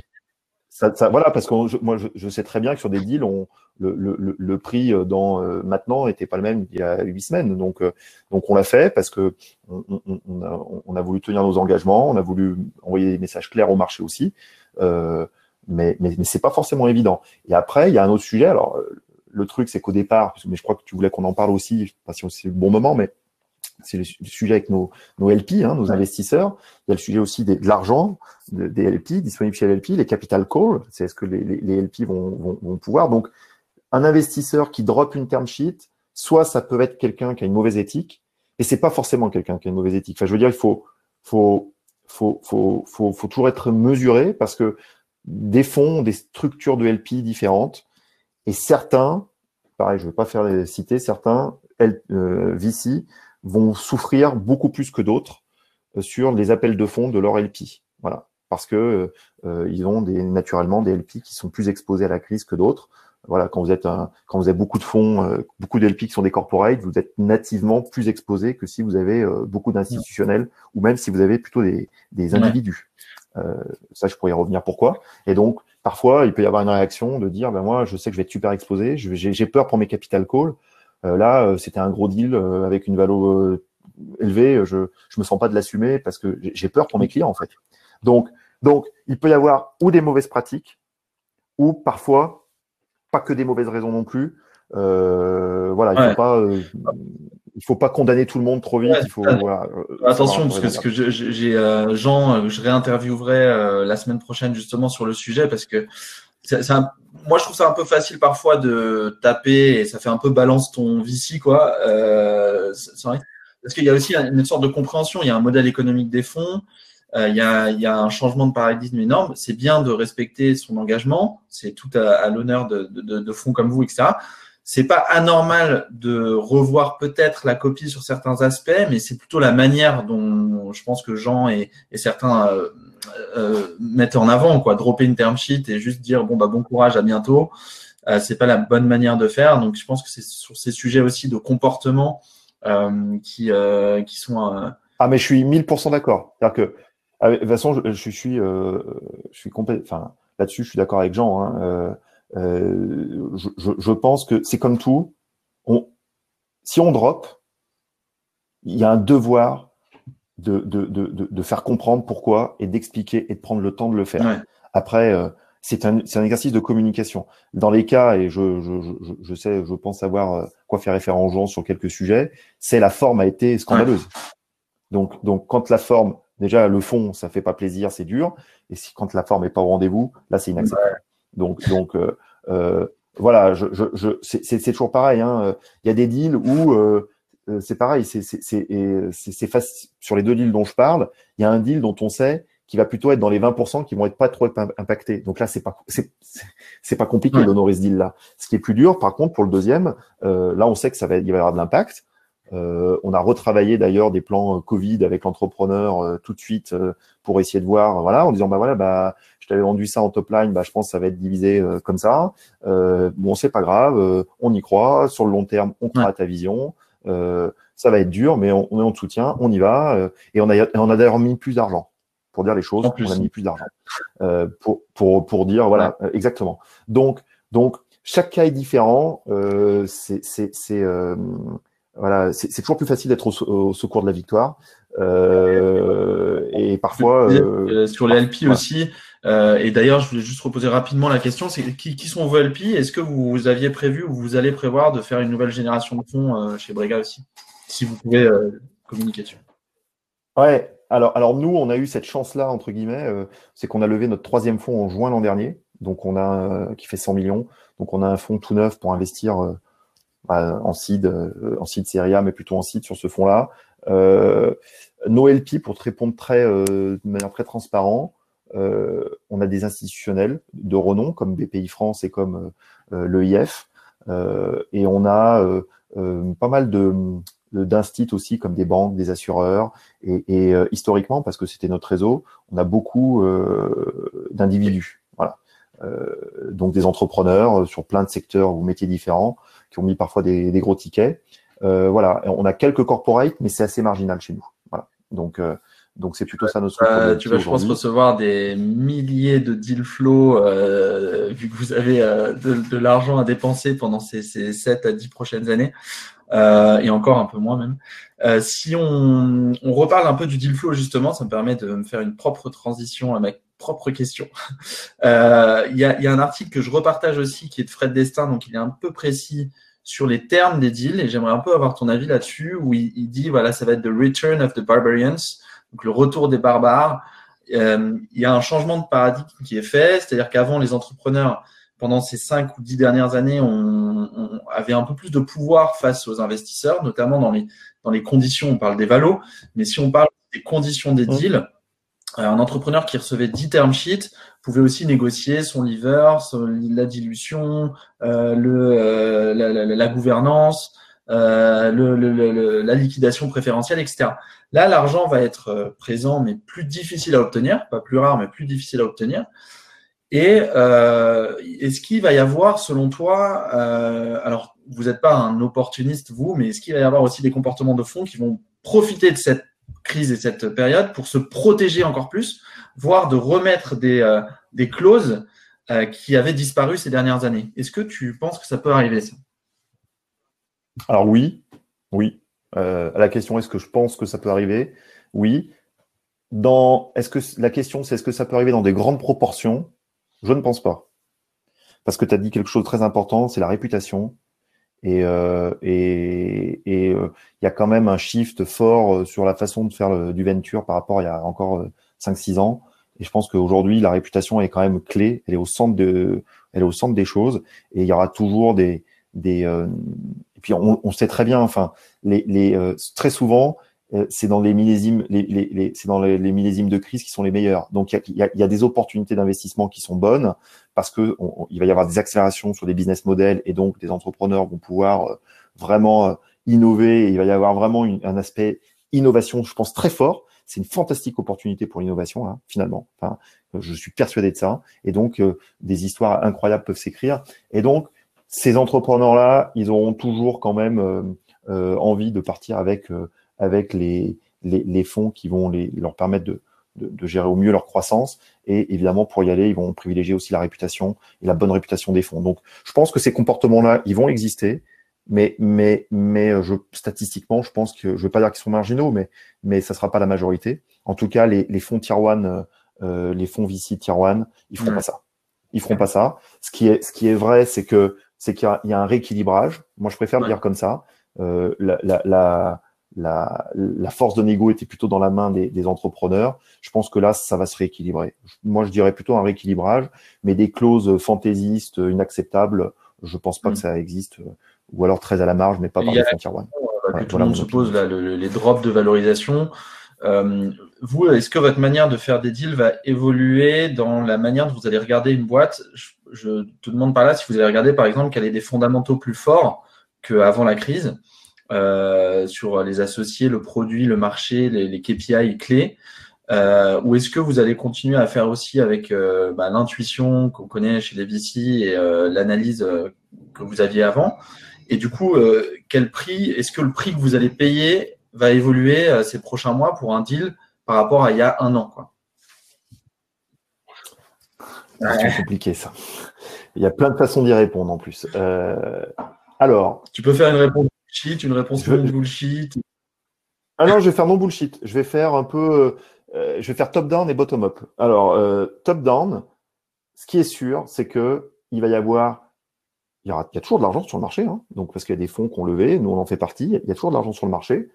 Ça, ça, voilà, parce que moi, je, je, sais très bien que sur des deals, on, le, le, le prix dans maintenant était pas le même il y a huit semaines. Donc, donc on l'a fait parce que on, on, a, on, a, voulu tenir nos engagements, on a voulu envoyer des messages clairs au marché aussi. Euh, mais mais, mais c'est pas forcément évident. Et après, il y a un autre sujet. Alors, le truc, c'est qu'au départ, mais je crois que tu voulais qu'on en parle aussi, je sais pas si c'est le bon moment, mais c'est le, sujet avec nos, nos LP, hein, nos investisseurs. Il y a le sujet aussi de l'argent, des LP, disponible chez les LP, les capital calls, c'est est-ce que les, les, LP vont, vont, pouvoir. Donc, un investisseur qui drop une term sheet, soit ça peut être quelqu'un qui a une mauvaise éthique, et c'est pas forcément quelqu'un qui a une mauvaise éthique. Enfin, je veux dire, il faut, faut, faut, faut, faut, faut toujours être mesuré parce que des fonds, des structures de LP différentes, et certains, pareil, je ne vais pas faire les citer, certains euh, VC vont souffrir beaucoup plus que d'autres euh, sur les appels de fonds de leur LP. Voilà, parce que euh, ils ont des, naturellement des LP qui sont plus exposés à la crise que d'autres. Voilà, quand vous êtes un, quand vous avez beaucoup de fonds, beaucoup de LP qui sont des corporates, vous êtes nativement plus exposé que si vous avez beaucoup d'institutionnels ou même si vous avez plutôt des, des individus. ça, je pourrais y revenir pourquoi. Et donc, parfois, il peut y avoir une réaction de dire, ben moi, je sais que je vais être super exposé, j'ai peur pour mes capital calls. Euh, là, euh, c'était un gros deal euh, avec une valeur élevée, je je me sens pas de l'assumer parce que j'ai peur pour mes clients en fait. Donc, donc, il peut y avoir ou des mauvaises pratiques, ou parfois pas que des mauvaises raisons non plus. voilà, il faut pas il faut pas condamner tout le monde trop vite. il faut, voilà, euh, Attention, parce que, ce que j'ai Jean, je réinterviewerai la semaine prochaine justement sur le sujet parce que moi je trouve ça un peu facile parfois de taper et ça fait un peu balance ton VC quoi. Euh, vrai. Parce qu'il y a aussi une sorte de compréhension. Il y a un modèle économique des fonds. il y, a, y, a, un changement de paradigme énorme. C'est bien de respecter son engagement, c'est tout à, l'honneur de, de, de, fonds comme vous, etc c'est pas anormal de revoir peut-être la copie sur certains aspects, mais c'est plutôt la manière dont je pense que Jean et, certains euh, euh, mettent en avant, quoi. Dropper une term sheet et juste dire bon bah bon courage, à bientôt. Euh, c'est pas la bonne manière de faire. Donc je pense que c'est sur ces sujets aussi de comportement euh, qui qui sont. Ah mais je suis 1000% d'accord. C'est-à-dire que ah, de toute façon je, suis je suis complètement. Enfin là-dessus je suis d'accord avec Jean. Hein, euh, je, je, je, pense que c'est comme tout. On, si on drop, il y a un devoir de, de, de, de faire comprendre pourquoi et d'expliquer et de prendre le temps de le faire. Après, euh, c'est un, un, exercice de communication. Dans les cas, et je, je, je, sais, je pense savoir euh, quoi faire référence aux gens sur quelques sujets, c'est la forme a été scandaleuse. Donc, donc, quand la forme, déjà le fond, ça fait pas plaisir, c'est dur. Et si quand la forme est pas au rendez-vous, là, c'est inacceptable. Donc, donc euh, euh, voilà, je, je, je c'est toujours pareil. Hein. Il y a des deals où euh, c'est pareil, c'est facile. Sur les deux deals dont je parle, il y a un deal dont on sait qui va plutôt être dans les 20% qui vont être pas trop impactés. Donc là, c'est pas c'est pas compliqué d'honorer ce deal là. Ce qui est plus dur, par contre, pour le deuxième, euh, là, on sait que ça va il va y avoir de l'impact. Euh, on a retravaillé d'ailleurs des plans Covid avec l'entrepreneur tout de suite pour essayer de voir, voilà, en disant bah voilà, bah je t'avais vendu ça en top line, bah, je pense que ça va être divisé euh, comme ça. Euh, bon, c'est pas grave, euh, on y croit. Sur le long terme, on croit à ta vision. Euh, ça va être dur, mais on, on, est en soutien, on y va. et on a, on a d'ailleurs mis plus d'argent pour dire les choses. On a mis plus d'argent pour, pour, pour dire voilà exactement. Donc donc chaque cas est différent. c'est c'est voilà, c'est toujours plus facile d'être au, secours de la victoire. Euh, et parfois. Euh, sur les LP aussi, euh, et d'ailleurs, je voulais juste reposer rapidement la question, c'est qui, sont vos LP Est-ce que vous aviez prévu ou vous allez prévoir de faire une nouvelle génération de fonds euh, chez Brega aussi? Si vous pouvez euh, communiquer dessus. Ouais, alors, alors nous, on a eu cette chance-là, entre guillemets, c'est qu'on a levé notre troisième fonds en juin l'an dernier, donc on a qui fait 100 millions. Donc on a un fonds tout neuf pour investir bah, en seed, en seed série A, mais plutôt en seed sur ce fonds-là. nos LP, pour te répondre très, de manière très transparente, on a des institutionnels de renom comme BPI France et comme euh, l'EIF. Euh, et on a pas mal de d'instituts aussi comme des banques, des assureurs et, historiquement parce que c'était notre réseau, on a beaucoup d'individus, voilà, donc des entrepreneurs sur plein de secteurs ou métiers différents qui ont mis parfois des, gros tickets. voilà, on a quelques corporates, mais c'est assez marginal chez nous. Voilà, donc donc c'est plutôt ça notre euh, Tu vas, je pense, recevoir des milliers de deal flow euh, vu que vous avez euh, de, l'argent à dépenser pendant ces, ces 7 à 10 prochaines années. Euh, et encore un peu moins même. Euh, si on, on, reparle un peu du deal flow justement, ça me permet de me faire une propre transition à ma propre question. Il y, a, y, a, un article que je repartage aussi qui est de Fred Destin, donc il est un peu précis sur les termes des deals et j'aimerais un peu avoir ton avis là-dessus où il, il, dit voilà ça va être the return of the barbarians donc le retour des barbares. Euh, il y a un changement de paradigme qui est fait, c'est-à-dire qu'avant, les entrepreneurs, pendant ces cinq ou dix dernières années, on, on, avait un peu plus de pouvoir face aux investisseurs, notamment dans les, dans les conditions, on parle des valos, mais si on parle des conditions des deals, euh, un entrepreneur qui recevait 10 term sheets pouvait aussi négocier son lever, la dilution, euh, le, euh, la, la, la, gouvernance, euh, le, le, la liquidation préférentielle, etc. Là, l'argent va être euh, présent, mais plus difficile à obtenir, pas plus rare, mais plus difficile à obtenir. Et euh, est-ce qu'il va y avoir, selon toi, euh, alors vous n'êtes pas un opportuniste, vous, mais est-ce qu'il va y avoir aussi des comportements de fonds qui vont profiter de cette crise et cette période pour se protéger encore plus, voire de remettre des, euh, des clauses euh, qui avaient disparu ces dernières années? Est-ce que tu penses que ça peut arriver ça? Alors oui, oui, euh, la question est-ce que je pense que ça peut arriver? Oui. Dans est-ce que la question c'est est-ce que ça peut arriver dans des grandes proportions? Je ne pense pas. Parce que tu as dit quelque chose de très important, c'est la réputation. Et euh, et il euh, y a quand même un shift fort sur la façon de faire du venture par rapport à il y a encore 5-6 ans. Et je pense qu'aujourd'hui, la réputation est quand même clé. Elle est au centre de, elle est au centre des choses. Et il y aura toujours des, des, on, sait très bien, enfin, euh, très souvent, euh, c'est dans les millésimes, c'est dans les, millésimes de crise qui sont les meilleurs. Donc il y a, des opportunités d'investissement qui sont bonnes parce que il va y avoir des accélérations sur des business models et donc des entrepreneurs vont pouvoir euh, vraiment innover. Il va y avoir vraiment un aspect innovation, je pense très fort. C'est une fantastique opportunité pour l'innovation hein, finalement. Je suis persuadé de ça. Et donc des histoires incroyables peuvent s'écrire. Et donc ces entrepreneurs-là, ils auront toujours quand même envie de partir avec avec les, les, les fonds qui vont les, leur permettre de, de, de, gérer au mieux leur croissance. Et évidemment, pour y aller, ils vont privilégier aussi la réputation et la bonne réputation des fonds. Donc, je pense que ces comportements-là, ils vont exister. Mais, mais, mais je, statistiquement, je pense que je ne vais pas dire qu'ils sont marginaux, mais, mais ça ne sera pas la majorité. En tout cas, les, les fonds Tier 1, euh, les fonds VC Tier 1, ils feront pas ça. Ils feront pas ça. Ce qui est, ce qui est vrai, c'est que c'est qu'il y, y, a un rééquilibrage. Moi, je préfère le dire comme ça. Euh, la, la, la, la, force de négo était plutôt dans la main des, des, entrepreneurs. Je pense que là, ça va se rééquilibrer. Moi, je dirais plutôt un rééquilibrage, mais des clauses fantaisistes inacceptables, je pense pas que mm. ça existe, ou alors très à la marge, mais pas par les tier one. tout le monde se pose là, les drops de valorisation. Euh, vous, est-ce que votre manière de faire des deals va évoluer dans la manière dont vous allez regarder une boîte? Je, je, te demande par là si vous allez regarder par exemple qu'elle ait des fondamentaux plus forts qu'avant la crise euh, sur les associés, le produit, le marché, les, KPI clés. Euh, Ou est-ce que vous allez continuer à faire aussi avec euh, bah, l'intuition qu'on connaît chez les VC et l'analyse que vous aviez avant? Et du coup, quel prix Est-ce que le prix que vous allez payer va évoluer ces prochains mois pour un deal par rapport à il y a un an C'est compliqué ça. Il y a plein de façons d'y répondre en plus. alors, tu peux faire une réponse une réponse non bullshit. Ah non, je vais faire non bullshit. Je vais faire un peu, euh, je vais faire top down et bottom up. Alors euh, top down, ce qui est sûr, c'est que il va y avoir, il y, aura, il y a toujours de l'argent sur le marché, hein. donc parce qu'il y a des fonds qui ont levé, nous on en fait partie. Il y a toujours de l'argent sur le marché.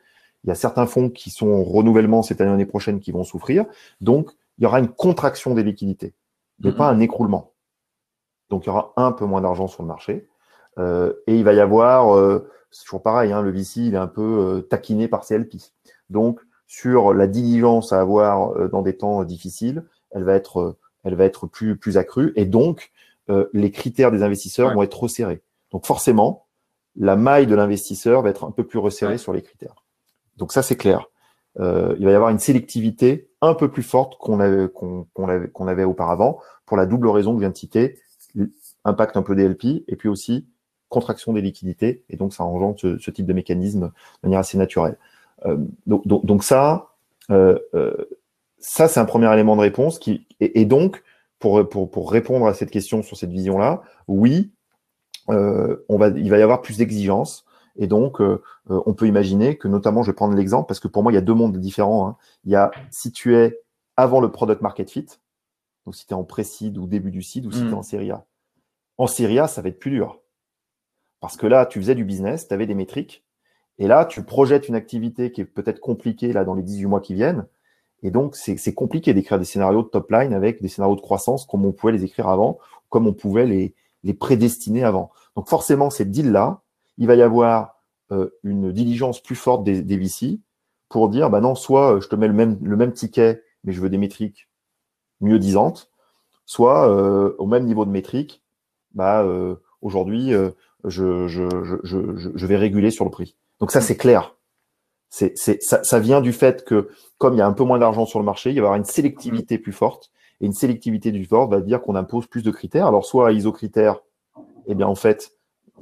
Il y a certains fonds qui sont en renouvellement cette année, l'année prochaine qui vont souffrir. Donc il y aura une contraction des liquidités, mais pas un écroulement. Donc il y aura un peu moins d'argent sur le marché. Euh, et il va y avoir euh, c'est toujours pareil, hein, le VC, il est un peu euh, taquiné par CLP. Donc, sur la diligence à avoir euh, dans des temps difficiles, elle va être, elle va être plus, plus accrue. Et donc, les critères des investisseurs vont être resserrés. Donc, forcément, la maille de l'investisseur va être un peu plus resserrée sur les critères. Donc, ça, c'est clair. Euh, il va y avoir une sélectivité un peu plus forte qu'on avait, qu'on avait, qu'on avait auparavant pour la double raison que je viens de citer, impact un peu des LP et puis aussi contraction des liquidités, et donc ça engendre ce, type de mécanisme de manière assez naturelle. Euh, donc, donc, ça, euh, ça c'est un premier élément de réponse qui et, donc pour, pour, pour, répondre à cette question sur cette vision-là, oui, on va, il va y avoir plus d'exigences. Et donc, on peut imaginer que, notamment, je vais prendre l'exemple parce que pour moi, il y a deux mondes différents. Hein. Il y a si tu es avant le product market fit, donc si tu es en pré-seed ou début du seed ou si tu es mm. en série A. En série A, ça va être plus dur. Parce que là, tu faisais du business, tu avais des métriques. Et là, tu projettes une activité qui est peut-être compliquée là dans les 18 mois qui viennent. Et donc, c'est compliqué d'écrire des scénarios de top line avec des scénarios de croissance comme on pouvait les écrire avant, comme on pouvait les, les prédestiner avant. Donc, forcément, ces deals-là, il va y avoir euh, une diligence plus forte des, des VC pour dire, bah non, soit euh, je te mets le même, ticket, mais je veux des métriques mieux disantes, soit euh, au même niveau de métriques, bah, aujourd'hui, je, vais réguler sur le prix. Donc ça, c'est clair. C'est, c'est, ça, ça vient du fait que, comme il y a un peu moins d'argent sur le marché, il va y avoir une sélectivité plus forte. Et une sélectivité du forte va dire qu'on impose plus de critères. Alors, soit à isocritères, eh bien, en fait,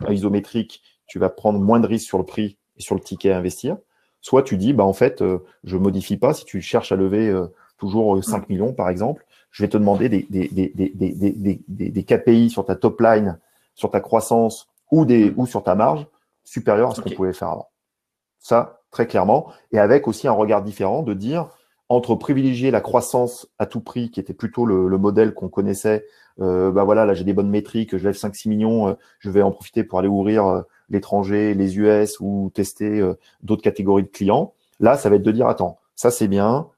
à isométrique, tu vas prendre moins de risques sur le prix et sur le ticket à investir. Soit tu dis, bah, en fait, euh, je modifie pas. Si tu cherches à lever euh, toujours 5 euh, millions, par exemple, je vais te demander des, des, des, des, des, des, des KPI sur ta top line, sur ta croissance ou, des, ou sur ta marge supérieure à ce qu'on pouvait faire avant. Ça, très clairement. Et avec aussi un regard différent de dire, entre privilégier la croissance à tout prix, qui était plutôt le, le modèle qu'on connaissait, euh, bah voilà, là j'ai des bonnes métriques, je lève 5-6 millions, euh, je vais en profiter pour aller ouvrir euh, l'étranger, les US ou tester euh, d'autres catégories de clients. Là, ça va être de dire, attends, ça c'est bien,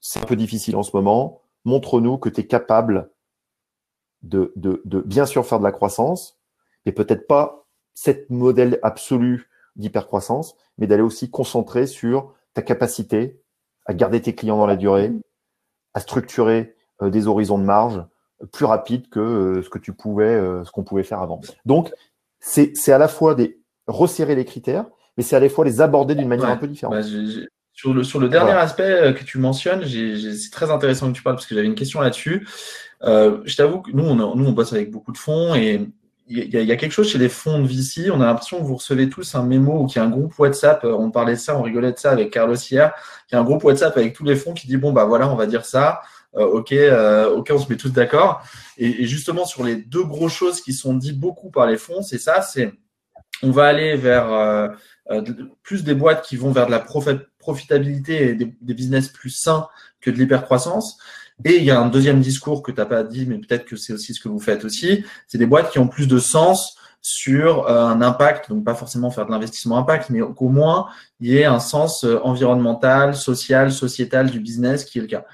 c'est un peu difficile en ce moment, montre-nous que tu es capable de, bien sûr faire de la croissance, et peut-être pas cette modèle absolu d'hypercroissance, mais d'aller aussi concentrer sur ta capacité à garder tes clients dans la durée, à structurer euh, des horizons de marge plus rapides que euh, ce que tu pouvais, ce qu'on pouvait faire avant. Donc, c'est à la fois des resserrer les critères, mais c'est à la fois les aborder d'une manière un peu différente. Bah, sur le, sur le dernier aspect que tu mentionnes, c'est très intéressant que tu parles parce que j'avais une question là-dessus. je t'avoue que nous on, nous, on bosse avec beaucoup de fonds et il y, a quelque chose chez les fonds de VC. On a l'impression que vous recevez tous un mémo ou qu'il y a un groupe WhatsApp. On parlait de ça, on rigolait de ça avec Carlos hier. Il y a un groupe WhatsApp avec tous les fonds qui dit bon bah voilà, on va dire ça. Euh, ok, euh, ok, on se met tous d'accord. Et, justement, sur les deux grosses choses qui sont dites beaucoup par les fonds, c'est ça, c'est on va aller vers euh, plus des boîtes qui vont vers de la profitabilité et des, business plus sains que de l'hypercroissance. Et il y a un deuxième discours que tu n'as pas dit, mais peut-être que c'est aussi ce que vous faites aussi, c'est des boîtes qui ont plus de sens sur un impact, donc pas forcément faire de l'investissement impact, mais qu'au moins il y ait un sens environnemental, social, sociétal du business qui est le cas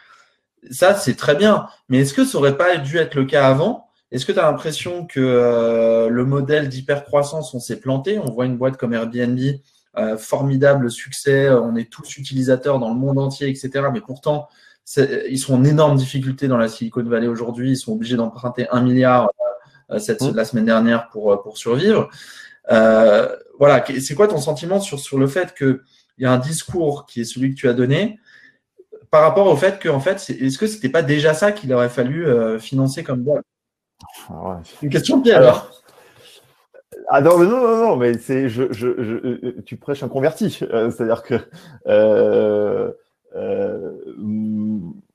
ça, c'est très bien. Mais est-ce que ça aurait pas dû être le cas avant? Est-ce que tu as l'impression que euh, le modèle d'hypercroissance, on s'est planté? On voit une boîte comme Airbnb, euh, formidable succès, on est tous utilisateurs dans le monde entier, etc. Mais pourtant, ils sont en énorme difficulté dans la Silicon Valley aujourd'hui. Ils sont obligés d'emprunter un milliard euh, cette, mmh. la semaine dernière pour, pour survivre. voilà, c'est quoi ton sentiment sur, sur le fait qu'il y a un discours qui est celui que tu as donné par rapport au fait que, en fait, est-ce que c'était pas déjà ça qu'il aurait fallu euh, financer comme boîte? Ah Une question de alors. Ah non, non, non, non, mais c'est, je, je, euh, tu prêches un converti. Euh, c'est-à-dire que,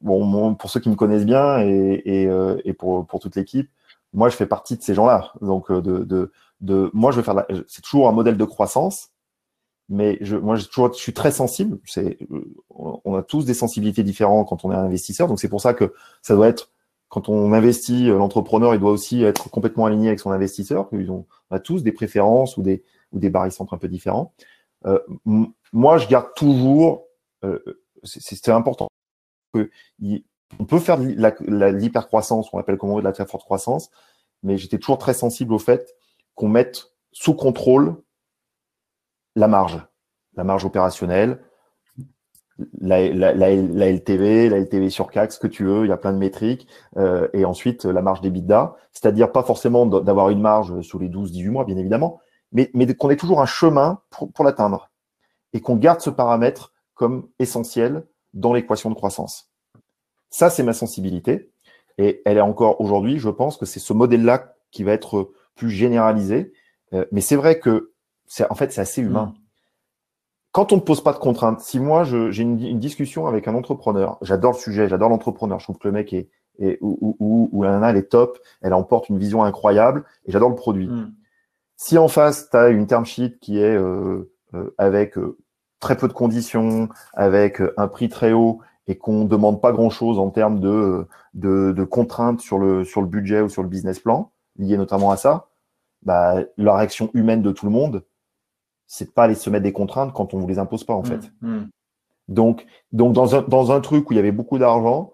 bon, pour ceux qui me connaissent bien et, et, pour, pour toute l'équipe, moi, je fais partie de ces gens-là. Donc, de, de, de, moi, je veux faire, c'est toujours un modèle de croissance mais je, moi, je, toujours, je suis très sensible. C'est, on a tous des sensibilités différentes quand on est un investisseur, donc c'est pour ça que ça doit être quand on investit, euh, l'entrepreneur, il doit aussi être complètement aligné avec son investisseur. Ils ont, on a tous des préférences ou des ou des barycentres un peu différents. Euh, moi, je garde toujours, euh, c'est important que on peut faire de l'hypercroissance, on appelle comment de la très forte croissance, mais j'étais toujours très sensible au fait qu'on mette sous contrôle la marge, la marge opérationnelle, la, la, la, la, LTV, la LTV sur CAC, ce que tu veux, il y a plein de métriques, euh, et ensuite la marge d'EBITDA, c'est-à-dire pas forcément d'avoir une marge sous les 12-18 mois, bien évidemment, mais, mais qu'on ait toujours un chemin pour, pour l'atteindre, et qu'on garde ce paramètre comme essentiel dans l'équation de croissance. Ça, c'est ma sensibilité, et elle est encore aujourd'hui, je pense que c'est ce modèle-là qui va être plus généralisé, euh, mais c'est vrai que c'est en fait c'est assez humain. Mm. Quand on ne pose pas de contraintes, si moi j'ai une, discussion avec un entrepreneur, j'adore le sujet, j'adore l'entrepreneur, je trouve que le mec est, est ou, ou, ou, la nana elle est top, elle emporte une vision incroyable et j'adore le produit. Mm. Si en face tu as une term sheet qui est euh, euh, avec euh, très peu de conditions, avec un prix très haut et qu'on demande pas grand chose en termes de, de, de contraintes sur le sur le budget ou sur le business plan lié notamment à ça, bah, la réaction humaine de tout le monde, c'est pas aller se mettre des contraintes quand on vous les impose pas en fait. Mmh, mmh. Donc, donc dans un, dans un truc où il y avait beaucoup d'argent,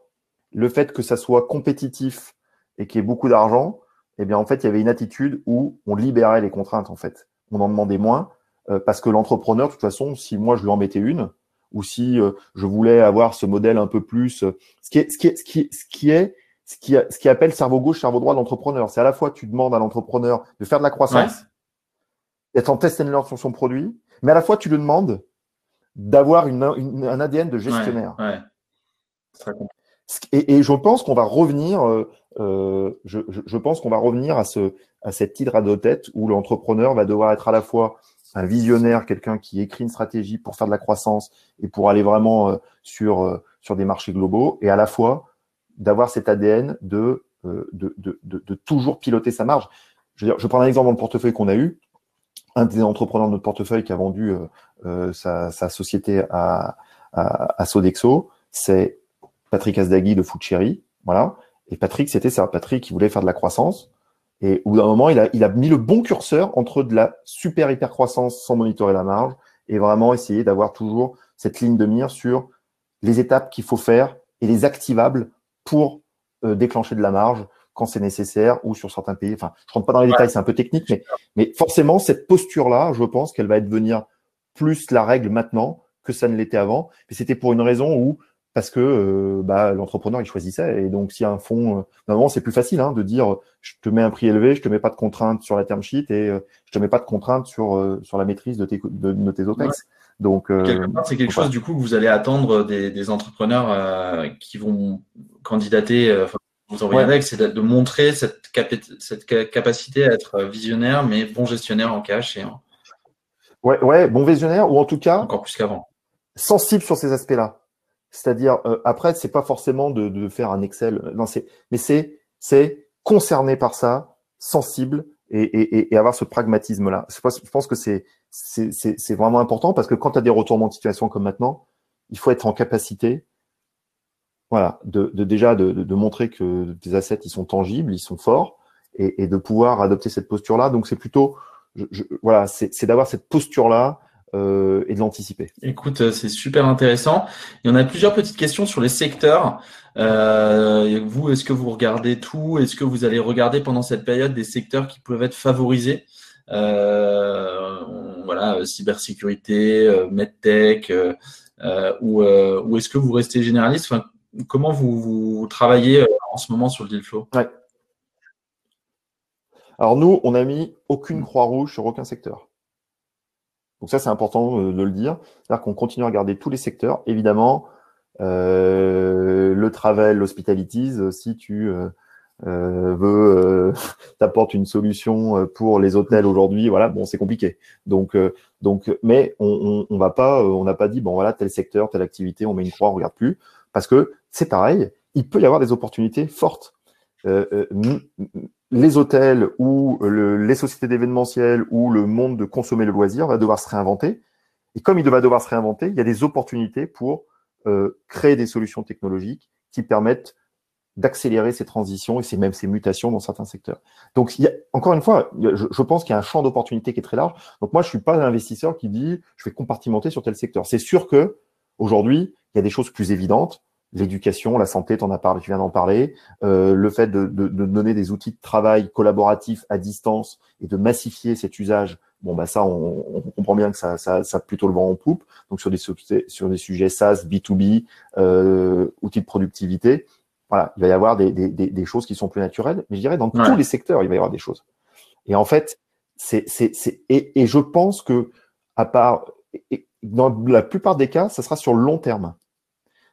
le fait que ça soit compétitif et qu'il y ait beaucoup d'argent, eh bien en fait il y avait une attitude où on libérait les contraintes en fait. On en demandait moins euh, parce que l'entrepreneur, de toute façon, si moi je lui en mettais une ou si euh, je voulais avoir ce modèle un peu plus, euh, ce qui est, ce qui est, ce qui est, ce qui est ce qui, ce qui appelle cerveau gauche, cerveau droit de l'entrepreneur. C'est à la fois tu demandes à l'entrepreneur de faire de la croissance, d'être en test and learn sur son produit, mais à la fois tu lui demandes d'avoir une, un ADN de gestionnaire. Et, et, je pense qu'on va revenir, euh, euh je, je, pense qu'on va revenir à, ce, à cette hydre de tête où l'entrepreneur va devoir être à la fois un visionnaire, quelqu'un qui écrit une stratégie pour faire de la croissance et pour aller vraiment euh, sur, euh, sur des marchés globaux, et à la fois d'avoir cet ADN de, de, de, de, de, toujours piloter sa marge. Je, veux dire, je prends un exemple dans le portefeuille qu'on a eu un des entrepreneurs de notre portefeuille qui a vendu euh, euh, sa, société à, à, Sodexo, c'est Patrick Asdaghi de Foodcherry. Voilà. Et Patrick, c'était ça. Patrick, il voulait faire de la croissance. Et au bout d'un moment, il a, il a mis le bon curseur entre de la super hyper croissance sans monitorer la marge et vraiment essayer d'avoir toujours cette ligne de mire sur les étapes qu'il faut faire et les activables pour euh, déclencher de la marge quand c'est nécessaire ou sur certains pays. Enfin, je rentre pas dans les détails, c'est un peu technique, mais, mais forcément, cette posture-là, je pense qu'elle va devenir plus la règle maintenant que ça ne l'était avant. Mais c'était pour une raison où parce que euh, bah, l'entrepreneur il choisissait. Et donc si un fonds euh, normalement c'est plus facile hein, de dire je te mets un prix élevé je te mets pas de contraintes sur la term sheet et euh, je te mets pas de contraintes sur euh, sur la maîtrise de tes de, tes OPEX donc c'est quelque chose du coup que vous allez attendre des, des entrepreneurs qui vont candidater vous envoyer avec c'est de, montrer cette, cette capacité à être visionnaire mais bon gestionnaire en cash et en... ouais ouais bon visionnaire ou en tout cas encore plus qu'avant. sensible sur ces aspects là c'est-à-dire, euh, après, c'est pas forcément de, de, faire un Excel, non, c'est, mais c'est, c'est concerné par ça, sensible et, et, et avoir ce pragmatisme-là. Je pense, je pense que c'est, c'est, c'est vraiment important parce que quand tu as des retournements de situation comme maintenant, il faut être en capacité, voilà, de, de déjà de, de, montrer que tes assets ils sont tangibles, ils sont forts, et, et de pouvoir adopter cette posture-là. Donc c'est plutôt, je, je, voilà, c'est d'avoir cette posture-là euh, et de l'anticiper. Écoute, euh, c'est super intéressant. Il y en a plusieurs petites questions sur les secteurs. Euh, vous, est-ce que vous regardez tout? Est-ce que vous allez regarder pendant cette période des secteurs qui peuvent être favorisés? Euh, Voilà, cybersécurité, euh, medtech, ou, ou est-ce que vous restez généraliste? Comment vous, travaillez en ce moment sur le deal flow? Alors nous, on n'a mis aucune croix rouge sur aucun secteur. Donc ça, c'est important euh, de le dire. C'est-à-dire qu'on continue à regarder tous les secteurs. Évidemment, euh, le travel, l'hospitalities, euh, si tu euh, euh veux t'apportes une solution pour les hôtels aujourd'hui, voilà, bon, c'est compliqué. Donc, mais on, on, va pas, on n'a pas dit bon voilà tel secteur, telle activité, on met une croix, on regarde plus, parce que c'est pareil. Il peut y avoir des opportunités fortes. Euh, les hôtels ou les sociétés d'événementiel ou le monde de consommer le loisir va devoir se réinventer. Et comme il va devoir se réinventer, il y a des opportunités pour euh, créer des solutions technologiques qui permettent d'accélérer ces transitions et même ces mutations dans certains secteurs. Donc, encore une fois, je, pense qu'il y a un champ d'opportunités qui est très large. Donc, moi, je suis pas un investisseur qui dit je vais compartimenter sur tel secteur. C'est sûr que aujourd'hui, il y a des choses plus évidentes l'éducation, la santé, tu en as parlé, tu viens d'en parler, euh, le fait de, de, de, donner des outils de travail collaboratifs à distance et de massifier cet usage, bon bah ça, on, on comprend bien que ça, ça, ça a plutôt le vent en poupe. Donc sur des sur des sujets SaaS, B2B, euh, outils de productivité, voilà, il va y avoir des, des, des, choses qui sont plus naturelles. Mais je dirais dans tous les secteurs, il va y avoir des choses. Et en fait, c'est c'est c'est et, et je pense que à part et dans la plupart des cas, ça sera sur le long terme.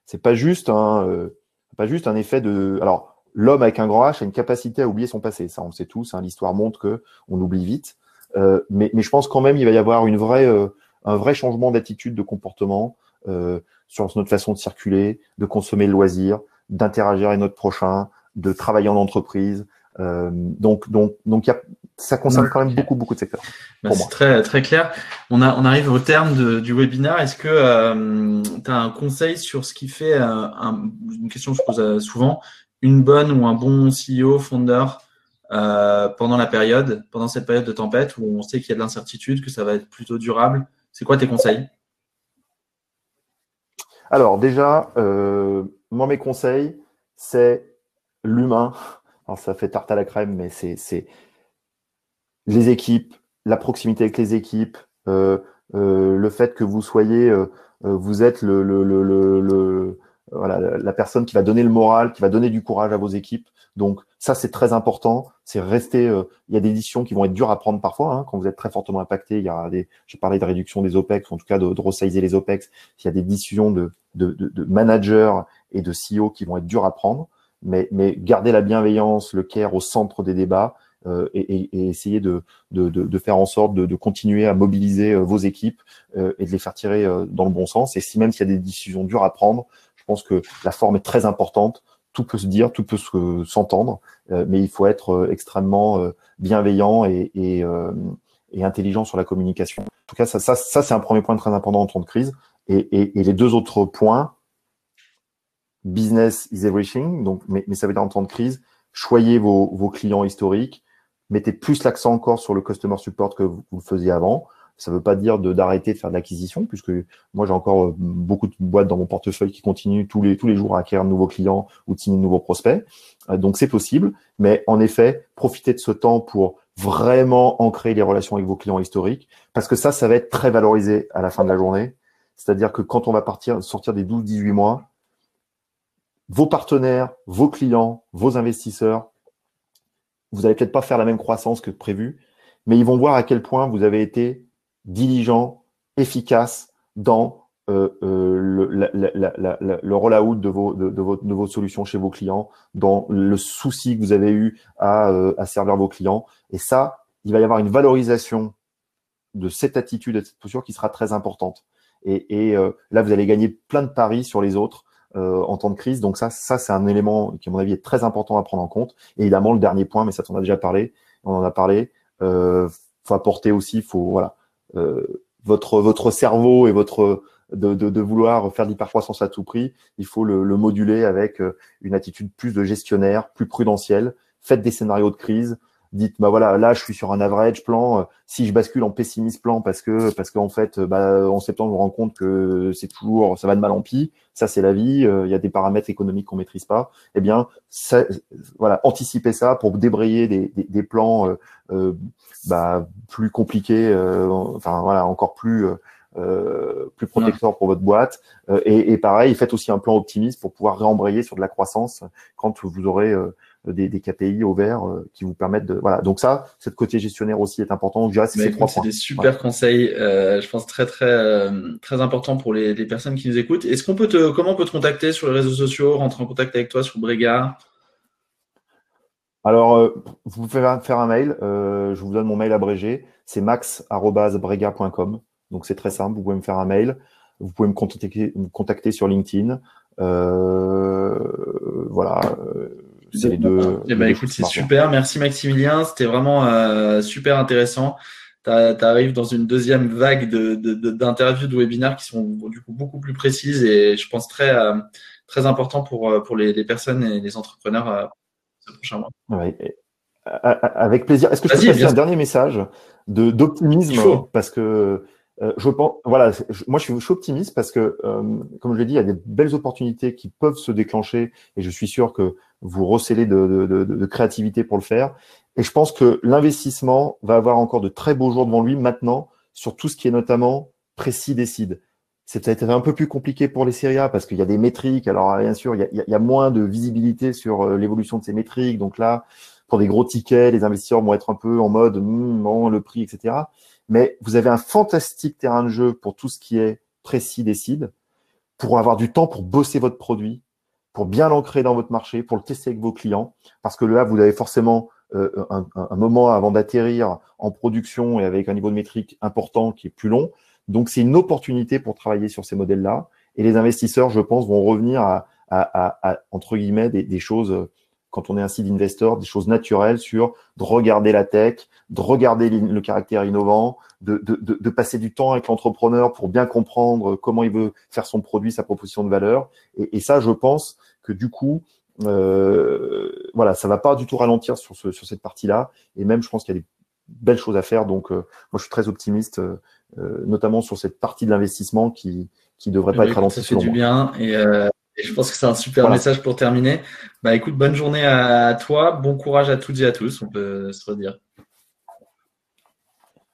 C'est pas juste un, euh, pas juste un effet de. Alors, l'homme avec un grand H a une capacité à oublier son passé. Ça, on le sait tous. Hein, L'histoire montre que on oublie vite. Euh, mais, mais je pense quand même il va y avoir une vraie, euh, un vrai changement d'attitude, de comportement euh, sur notre façon de circuler, de consommer le loisir, d'interagir avec notre prochain, de travailler en entreprise. Euh, donc, donc, donc, y a, ça concerne quand même beaucoup, beaucoup de secteurs. Bah, c'est très, très clair. On, a, on arrive au terme de, du webinaire. Est-ce que euh, tu as un conseil sur ce qui fait, euh, un, une question que je pose euh, souvent, une bonne ou un bon CEO, fondeur euh, pendant la période, pendant cette période de tempête où on sait qu'il y a de l'incertitude, que ça va être plutôt durable? C'est quoi tes conseils? Alors, déjà, moi, mes conseils, c'est l'humain. Alors, ça fait tarte à la crème, mais c'est les équipes, la proximité avec les équipes, euh, euh, le fait que vous soyez, euh, vous êtes le, le, le, le voilà, la personne qui va donner le moral, qui va donner du courage à vos équipes. Donc ça, c'est très important. C'est rester. il y a des décisions qui vont être dures à prendre parfois hein, quand vous êtes très fortement impacté. Il y a des. J'ai parlé de réduction des OPEX, en tout cas de, de les OPEX. Il y a des décisions de, de, de, de managers et de CEO qui vont être dures à prendre. Mais, mais garder la bienveillance, le care au centre des débats euh, et, essayer de, de, faire en sorte de, continuer à mobiliser euh, vos équipes euh, et de les faire tirer dans le bon sens. Et si même s'il y a des décisions dures à prendre, je pense que la forme est très importante. Tout peut se dire, tout peut s'entendre, mais il faut être extrêmement bienveillant et, intelligent sur la communication. En tout cas, ça, ça, c'est un premier point très important en temps de crise. Et, les deux autres points, business is everything, donc, mais, ça veut dire en temps de crise, choyez vos clients historiques, mettez plus l'accent encore sur le customer support que vous, vous faisiez avant. Ça ne veut pas dire d'arrêter de, faire de l'acquisition, puisque moi j'ai encore euh, beaucoup de boîtes dans mon portefeuille qui continuent tous les tous les jours à acquérir de nouveaux clients ou de signer de nouveaux prospects. Euh, donc c'est possible, mais en effet, profitez de ce temps pour vraiment ancrer les relations avec vos clients historiques, parce que ça, ça va être très valorisé à la fin de la journée. C'est-à-dire que quand on va partir, sortir des 12-18 mois, vos partenaires, vos clients, vos investisseurs, vous n'allez peut-être pas faire la même croissance que prévu, mais ils vont voir à quel point vous avez été diligent, efficace dans euh, euh, le, le rollout de vos, de, de, de, vos solutions chez vos clients, dans le souci que vous avez eu à, euh, à servir vos clients. Et ça, il va y avoir une valorisation de cette attitude, de cette posture qui sera très importante. Et, et là, vous allez gagner plein de paris sur les autres euh, en temps de crise. Donc ça, ça c'est un élément qui, à mon avis, est très important à prendre en compte. Et évidemment, le dernier point, mais ça, on a déjà parlé, on en a parlé, euh, faut apporter aussi, faut voilà, euh, votre votre cerveau et votre de, de, de vouloir faire l'hypercroissance à tout prix, il faut le, le, moduler avec euh, une attitude plus de gestionnaire, plus prudentielle. Faites des scénarios de crise, dites bah voilà là je suis sur un average plan euh, si je bascule en pessimiste plan parce que parce qu'en fait bah, en septembre je me rends compte que c'est toujours ça va de mal en pis ça c'est la vie euh, il y a des paramètres économiques qu'on maîtrise pas eh bien ça, voilà anticiper ça pour débrayer des, des, des plans euh, bah, plus compliqués enfin voilà encore plus plus protecteur pour votre boîte. Et, et, pareil faites aussi un plan optimiste pour pouvoir réembrayer sur de la croissance quand vous aurez des, des, KPI au vert euh, qui vous permettent de voilà. Donc ça cette côté gestionnaire aussi est important. Donc c'est ces trois c'est des super conseils euh, je pense très très euh, très important pour les, les, personnes qui nous écoutent. Est-ce qu'on peut te comment on peut te contacter sur les réseaux sociaux rentrer en contact avec toi sur Brega alors vous pouvez faire un mail je vous donne mon mail abrégé. C'est max@brega.com donc c'est très simple vous pouvez me faire un mail. Vous pouvez me contacter, me contacter sur LinkedIn. Voilà c'est les deux. Eh ben, écoute, c'est super. Merci Maximilien. C'était vraiment euh, super intéressant. Tu arrives dans une deuxième vague d'interviews, de, de, de, webinaires qui sont du coup beaucoup plus précises et je pense très, euh, très important pour, euh, pour les, les, personnes et les entrepreneurs euh, ce prochain mois. Ouais. Avec plaisir. Est-ce que je peux passer un dernier message d'optimisme? Parce que euh, je pense, voilà, moi je suis, je suis, optimiste parce que, euh, comme je l'ai dit, il y a des belles opportunités qui peuvent se déclencher et je suis sûr que vous recélez de, de, de, de créativité pour le faire. Et je pense que l'investissement va avoir encore de très beaux jours devant lui maintenant sur tout ce qui est notamment précis décide. C'est peut-être un peu plus compliqué pour les séries A parce qu'il y a des métriques. Alors bien sûr, il y a, il y a moins de visibilité sur euh, l'évolution de ces métriques. Donc là, pour des gros tickets, les investisseurs vont être un peu en mode hmm, non, le prix, etc mais vous avez un fantastique terrain de jeu pour tout ce qui est précis décide, pour avoir du temps pour bosser votre produit, pour bien l'ancrer dans votre marché, pour le tester avec vos clients, parce que là, vous avez forcément euh, un, moment avant d'atterrir en production et avec un niveau de métrique important qui est plus long. Donc, c'est une opportunité pour travailler sur ces modèles-là. Et les investisseurs, je pense, vont revenir à, à, à, à entre guillemets, des, des choses quand on est un site investor, des choses naturelles sur de regarder la tech, de regarder le caractère innovant, de, de, de, passer du temps avec l'entrepreneur pour bien comprendre comment il veut faire son produit, sa proposition de valeur. Et, et ça, je pense que du coup, euh, voilà, ça va pas du tout ralentir sur, ce, sur cette partie-là. Et même, je pense qu'il y a des belles choses à faire. Donc, euh, moi, je suis très optimiste, euh, notamment sur cette partie de l'investissement qui qui devrait pas être ralentie. Ça fait du bien et euh, et je pense que c'est un super message pour terminer. Bah écoute, bonne journée à toi, bon courage à toutes et à tous, on peut se redire.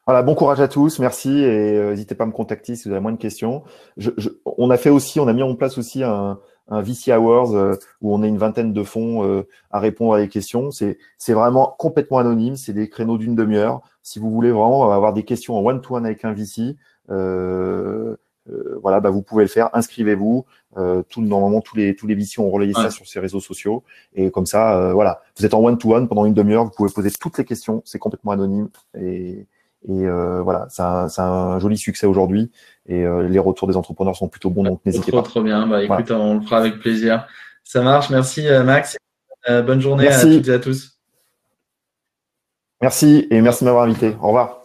Voilà, bon courage à tous, merci et euh, n'hésitez pas à me contacter si vous avez moins de questions. Je, je, on a fait aussi, on a mis en place aussi un, un VC Awards euh, où on a une vingtaine de fonds euh, à répondre à des questions. C'est c'est vraiment complètement anonyme, c'est des créneaux d'une demi-heure. Si vous voulez vraiment avoir des questions en one-to-one avec un VC, voilà, bah, vous pouvez le faire. Inscrivez-vous. Euh, tout, normalement, tous les tous les VC ont relayé ça sur ces réseaux sociaux. Et comme ça, euh, voilà, vous êtes en one-to-one pendant une demi-heure. Vous pouvez poser toutes les questions. C'est complètement anonyme. Et, et euh, voilà, c'est un, un, joli succès aujourd'hui. Et euh, les retours des entrepreneurs sont plutôt bons. Donc n'hésitez pas. Trop bien. Bah, écoute, on le fera avec plaisir. Ça marche. Merci Max. bonne journée à toutes et à tous. Merci et merci de m'avoir invité. Au revoir.